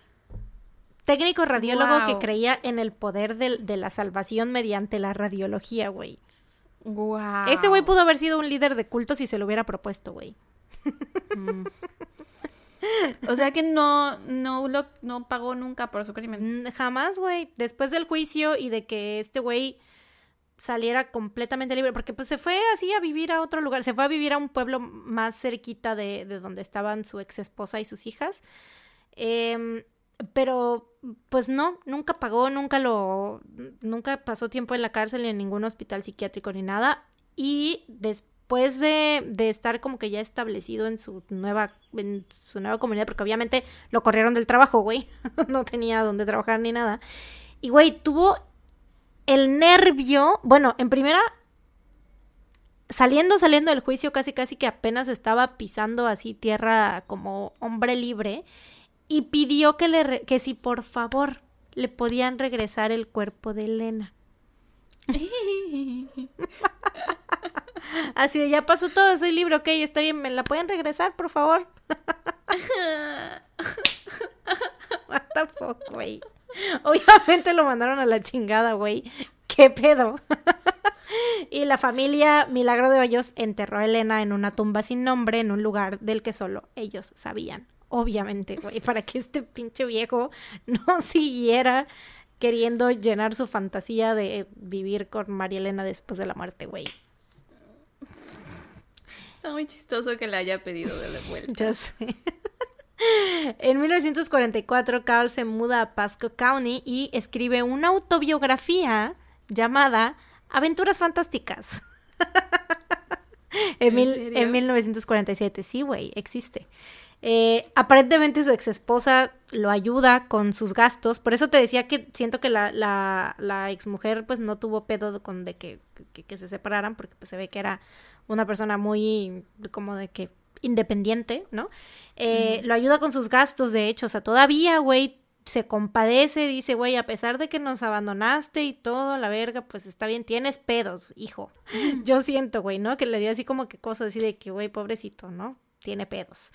Técnico radiólogo que creía en el poder de, la salvación mediante la radiología, güey. Wow. Este güey pudo haber sido un líder de culto si se lo hubiera propuesto, güey. Mm. O sea que no, no, lo, no pagó nunca por su crimen. Mm, jamás, güey. Después del juicio y de que este güey saliera completamente libre, porque pues se fue así a vivir a otro lugar, se fue a vivir a un pueblo más cerquita de, de donde estaban su ex esposa y sus hijas. Em, pero pues no, nunca pagó, nunca lo, nunca pasó tiempo en la cárcel ni en ningún hospital psiquiátrico ni nada. Y después de, de estar como que ya establecido en su nueva, en su nueva comunidad, porque obviamente lo corrieron del trabajo, güey, no tenía dónde trabajar ni nada. Y güey, tuvo el nervio, bueno, en primera saliendo, saliendo del juicio, casi, casi que apenas estaba pisando así tierra como hombre libre, y pidió que, le que si por favor le podían regresar el cuerpo de Elena. así de, ya pasó todo, soy libre, ok, está bien, ¿me la pueden regresar, por favor? What the fuck, güey. Obviamente lo mandaron a la chingada, güey. ¿Qué pedo? y la familia Milagro de Hoyos enterró a Elena en una tumba sin nombre en un lugar del que solo ellos sabían. Obviamente, güey, para que este pinche viejo no siguiera queriendo llenar su fantasía de vivir con María Elena después de la muerte, güey. Está muy chistoso que le haya pedido de la vuelta. ya sé. En 1944, Carl se muda a Pasco County y escribe una autobiografía llamada Aventuras Fantásticas. en, en, 1947, sí, güey, existe. Eh, aparentemente su ex esposa lo ayuda con sus gastos. Por eso te decía que siento que la, la, la ex mujer pues no tuvo pedo con de que, que, se separaran porque pues, se ve que era una persona muy como de que independiente, ¿no? Eh, lo ayuda con sus gastos, de hecho, o sea, todavía, güey, se compadece, dice, güey, a pesar de que nos abandonaste y todo, la verga, pues está bien, tienes pedos, hijo. Yo siento, güey, ¿no? Que le di así como que cosas así de que, güey, pobrecito, ¿no? Tiene pedos.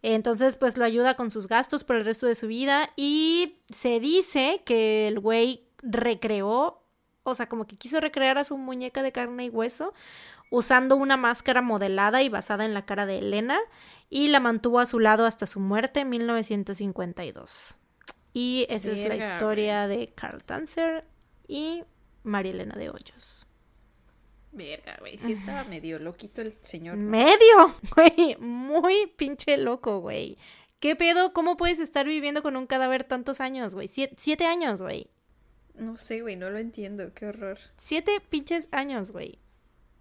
Entonces, pues lo ayuda con sus gastos por el resto de su vida y se dice que el güey recreó, o sea, como que quiso recrear a su muñeca de carne y hueso usando una máscara modelada y basada en la cara de Elena y la mantuvo a su lado hasta su muerte en 1952. Y esa es la historia de Carl Tanzer y María Elena de Hoyos. Verga, güey, sí estaba medio loquito el señor. Medio, güey, muy pinche loco, güey. ¿Qué pedo? ¿Cómo puedes estar viviendo con un cadáver tantos años, güey? siete años, güey. No sé, güey, no lo entiendo, qué horror. Siete pinches años, güey.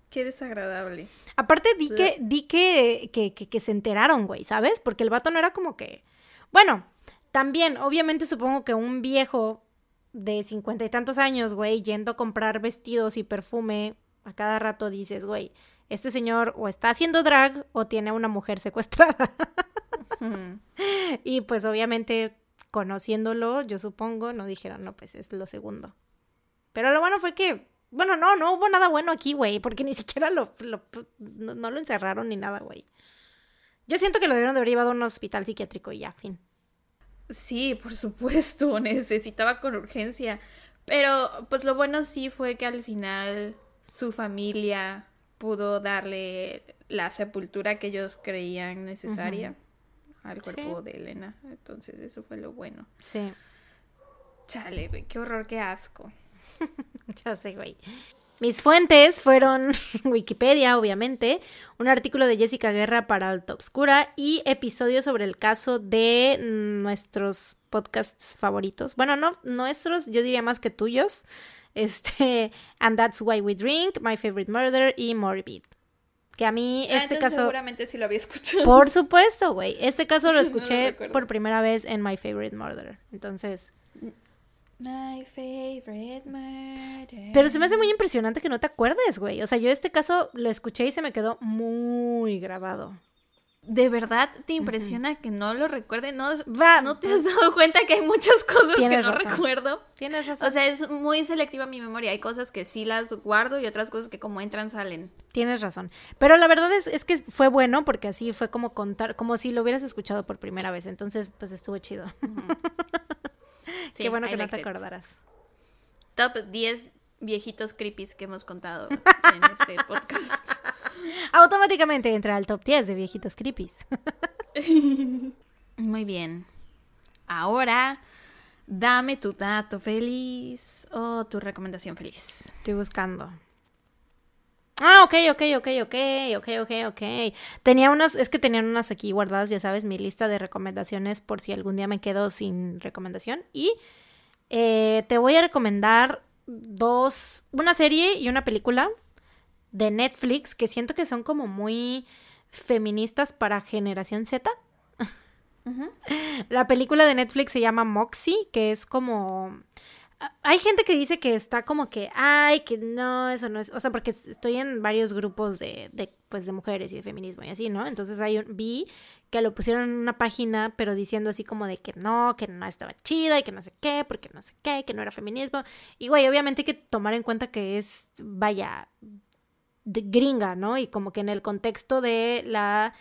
Qué desagradable. Aparte di que, di que, que, que se enteraron, güey, ¿sabes? Porque el vato no era como que... Bueno, también, obviamente supongo que un viejo de cincuenta y tantos años, güey, yendo a comprar vestidos y perfume, a cada rato dices, güey, este señor o está haciendo drag o tiene a una mujer secuestrada. y pues obviamente, conociéndolo, yo supongo, no dijeron, no, pues es lo segundo. Pero lo bueno fue que, bueno, no, no hubo nada bueno aquí, güey, porque ni siquiera lo, no, no, lo encerraron ni nada, güey. Yo siento que lo debieron de haber llevado a un hospital psiquiátrico y ya, fin. Sí, por supuesto, necesitaba con urgencia. Pero pues lo bueno sí fue que al final su familia pudo darle la sepultura que ellos creían necesaria al cuerpo de Elena. Entonces eso fue lo bueno. Sí. Chale, güey, qué horror, qué asco. ya sé, güey. Mis fuentes fueron Wikipedia, obviamente, un artículo de Jessica Guerra para Alta Obscura y episodios sobre el caso de nuestros podcasts favoritos. Bueno, no nuestros, yo diría más que tuyos. Este, And That's Why We Drink, My Favorite Murder y Morbid. Que a mí ah, este caso... Seguramente sí lo había escuchado. Por supuesto, güey. Este caso lo escuché por primera vez en My Favorite Murder. Entonces... My favorite murder. Pero se me hace muy impresionante que no te acuerdes, güey. O sea, yo este caso lo escuché y se me quedó muy grabado. ¿De verdad te impresiona que no lo recuerde? ¿No, ¿No te has dado cuenta que hay muchas cosas que no recuerdo? Tienes razón. O sea, es muy selectiva mi memoria. Hay cosas que sí las guardo y otras cosas que como entran salen. Tienes razón. Pero la verdad es, es que fue bueno porque así fue como contar, como si lo hubieras escuchado por primera vez. Entonces, pues estuvo chido. Qué bueno que no te acordaras. Top 10 viejitos creepies que hemos contado en este podcast. Automáticamente entra al top 10 de viejitos creepies. Muy bien. Ahora, dame tu dato feliz o tu recomendación feliz. Estoy buscando. Ah, ok, ok, ok, ok, ok, ok, ok. Tenía unas, es que tenían unas aquí guardadas, ya sabes, mi lista de recomendaciones por si algún día me quedo sin recomendación. Y eh, te voy a recomendar dos, una serie y una película de Netflix que siento que son como muy feministas para generación Z. La película de Netflix se llama Moxie, que es como hay gente que dice que está como que, ay, que no, eso no es, o sea, porque estoy en varios grupos de, de pues, de mujeres y de feminismo y así, ¿no? Entonces hay un, vi que lo pusieron en una página, pero diciendo así como de que no, que no estaba chida y que no sé qué, porque no sé qué, que no era feminismo. Y, güey, obviamente hay que tomar en cuenta que es, vaya, de gringa, ¿no? Y como que en el contexto de la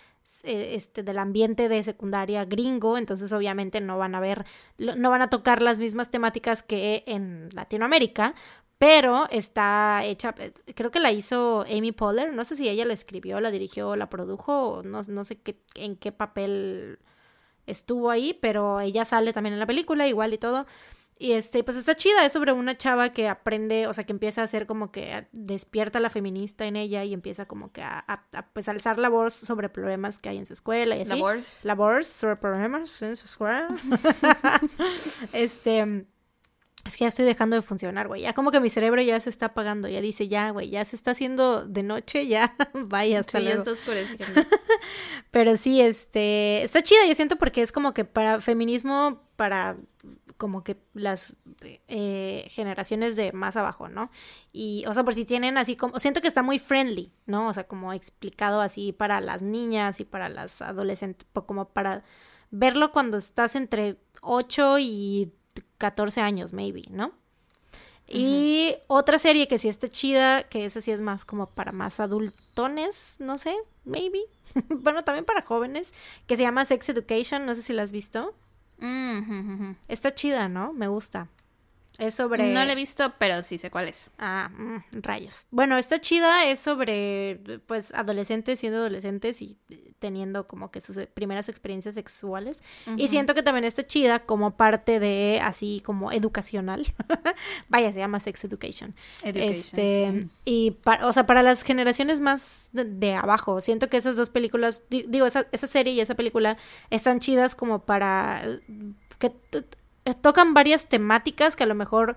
este, del ambiente de secundaria gringo, entonces obviamente no van a ver, no van a tocar las mismas temáticas que en Latinoamérica, pero está hecha, eh, creo que la hizo Amy Poehler, no sé si ella la escribió, la dirigió, la produjo, no, no sé qué, en qué papel estuvo ahí, pero ella sale también en la película, igual y todo. Y este, pues está chida, es sobre una chava que aprende, o sea, que empieza a hacer como que despierta la feminista en ella y empieza como que a, a, pues alzar la voz sobre problemas que hay en su escuela y así. La voz. La voz sobre problemas en su escuela. este, es que ya estoy dejando de funcionar, güey. Ya como que mi cerebro ya se está apagando, ya dice, ya, güey, ya se está haciendo de noche, ya, vaya, hasta sí, luego. Pero sí, este, está chida, yo siento porque es como que para feminismo, para como que las eh, generaciones de más abajo, ¿no? Y, o sea, por si tienen así como, siento que está muy friendly, ¿no? O sea, como explicado así para las niñas y para las adolescentes, como para verlo cuando estás entre 8 y 14 años, maybe, ¿no? Y otra serie que sí está chida, que esa sí es más como para más adultones, no sé, maybe. bueno, también para jóvenes, que se llama Sex Education, no sé si la has visto. Mm, Está chida, ¿no? Me gusta. Es sobre... No la he visto, pero sí sé cuál es. Ah, mm, rayos. Bueno, está chida, es sobre, pues, adolescentes siendo adolescentes y teniendo como que sus primeras experiencias sexuales. Y siento que también está chida como parte de, así como educacional. Vaya, se llama Sex Education. este, Y, para, o sea, para las generaciones más de, abajo, siento que esas dos películas, digo, esa, esa serie y esa película están chidas como para que tocan varias temáticas que a lo mejor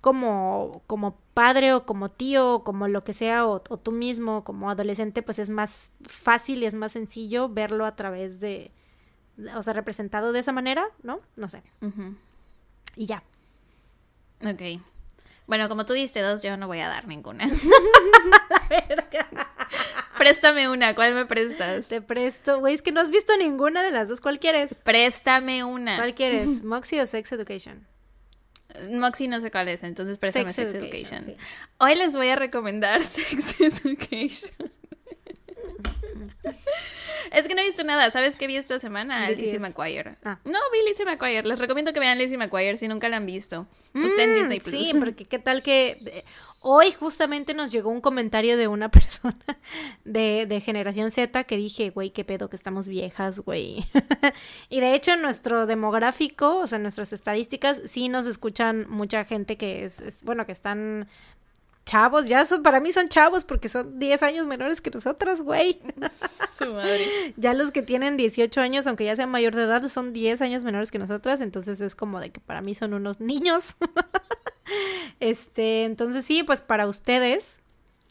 como, como padre o como tío o como lo que sea o, tú mismo como adolescente pues es más fácil y es más sencillo verlo a través de, o sea, representado de esa manera, ¿no? No sé. Y ya. Ok. Bueno, como tú diste dos, yo no voy a dar ninguna. Préstame una, ¿cuál me prestas? Te presto, güey, es que no has visto ninguna de las dos, ¿cuál quieres? Préstame una. ¿Cuál quieres? ¿Moxie o Sex Education? Moxie no sé cuál es, entonces préstame Sex, Education. Hoy les voy a recomendar Sex Education. es que no he visto nada. ¿Sabes qué vi esta semana? Lizzie McGuire. Ah. No, vi Lizzie McGuire. Les recomiendo que vean Lizzie McGuire si nunca la han visto. Está en mm, Disney Plus. Sí, porque qué tal que eh, hoy justamente nos llegó un comentario de una persona de, de generación Z que dije, güey, qué pedo que estamos viejas, güey. y de hecho, nuestro demográfico, o sea, nuestras estadísticas, sí nos escuchan mucha gente que es bueno, que están chavos, ya son, para mí son chavos porque son 10 años menores que nosotras, güey. Su madre. Ya los que tienen 18 años, aunque ya sean mayor de edad, son 10 años menores que nosotras, entonces es como de que para mí son unos niños. este, entonces sí, pues para ustedes.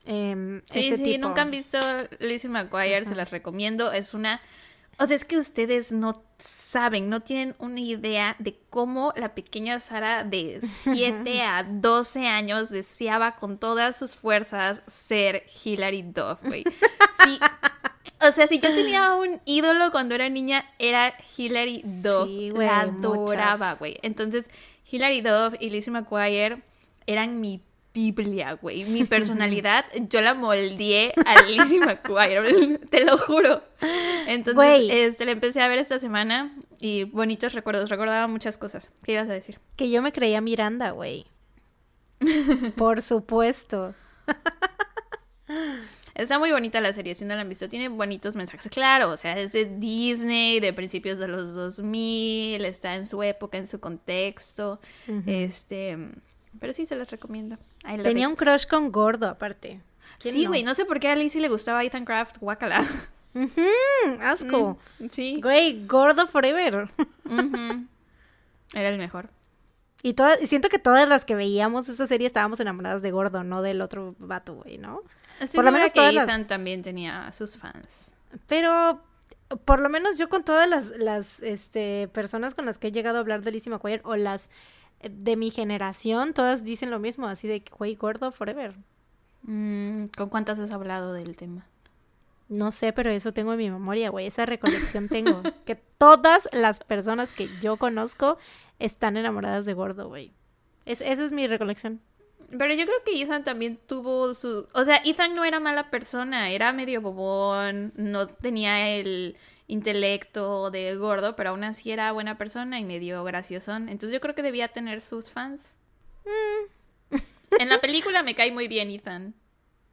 Eh, sí, sí, nunca han visto Lizzie McGuire, se las recomiendo. Es una o sea, es que ustedes no saben, no tienen una idea de cómo la pequeña Sara de 7 a 12 años deseaba con todas sus fuerzas ser Hilary Duff, güey. Sí, o sea, si yo tenía un ídolo cuando era niña, era Hilary Duff. Sí, la adoraba, güey. Entonces, Hilary Duff y Lizzie McGuire eran mi Biblia, güey. Mi personalidad, yo la moldeé a Lizzie McGuire, te lo juro. Entonces, este, la empecé a ver esta semana y bonitos recuerdos, recordaba muchas cosas. ¿Qué ibas a decir? Que yo me creía Miranda, güey. Por supuesto. Está muy bonita la serie, si no la han visto. Tiene bonitos mensajes. Claro, o sea, es de Disney, de principios de los 2000, está en su época, en su contexto. Este, pero sí se las recomiendo. Tenía un crush con gordo, aparte. Sí, güey, no? sé por qué a Lizzie le gustaba Ethan Craft, guacala. asco. Mm, sí. Güey, gordo forever. Era el mejor. Y, todas, siento que todas las que veíamos esta serie estábamos enamoradas de gordo, no del otro vato, güey, ¿no? por lo menos que Ethan también tenía sus fans. Pero por lo menos yo con todas las, las este, personas con las que he llegado a hablar de Lizzie McGuire o las eh, de mi generación, todas dicen lo mismo, así de, güey, gordo forever. Mm, ¿Con cuántas has hablado del tema? No sé, pero eso tengo en mi memoria, güey. Esa recolección tengo. que todas las personas que yo conozco están enamoradas de gordo, güey. Es, esa es mi recolección. Pero yo creo que Ethan también tuvo su... O sea, Ethan no era mala persona, era medio bobón, no tenía el intelecto de gordo, pero aún así era buena persona y medio graciosón. Entonces yo creo que debía tener sus fans. Mm. en la película me cae muy bien Ethan.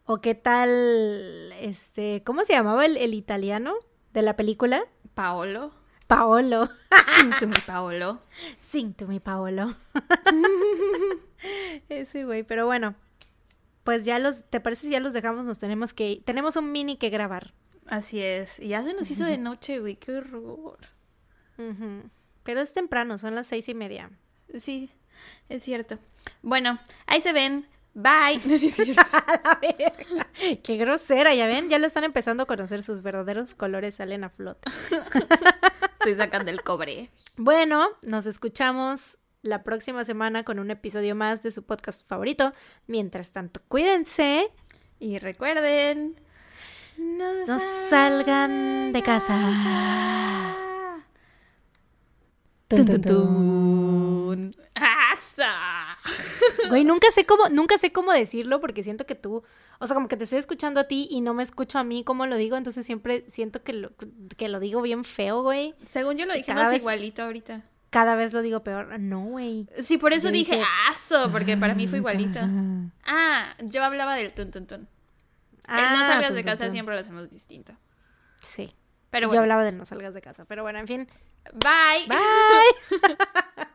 ¿O qué tal, este, ¿cómo se llamaba el, el italiano de la película? Paolo. Paolo. Sing to me, Paolo. Sing to me, Paolo. Ese güey, pero bueno. Pues ya los, ¿te parece si ya los dejamos? Nos tenemos que, tenemos un mini que grabar. Así es. Y ya se nos hizo de noche, güey, qué horror. Pero es temprano, son las seis y media. Sí, es cierto. Bueno, ahí se ven. Bye. Qué grosera, ya ven, ya lo están empezando a conocer, sus verdaderos colores salen a flota. Estoy sacando el cobre. Bueno, nos escuchamos la próxima semana con un episodio más de su podcast favorito. Mientras tanto, cuídense. Y recuerden, no, salgan de casa. Güey, nunca sé cómo, nunca sé cómo decirlo porque siento que tú, o sea, como que te estoy escuchando a ti y no me escucho a mí cómo lo digo, entonces siempre siento que lo, que lo digo bien feo, güey. Según yo lo dije más igualito ahorita. Cada vez lo digo peor. No, güey. Sí, por eso dije, aso, porque para mí fue igualito. Ah, yo hablaba del tun tun tun. Ah, no salgas de casa siempre lo hacemos distinto. Sí. Pero Yo hablaba de no salgas de casa. Pero bueno, en fin. Bye. Bye.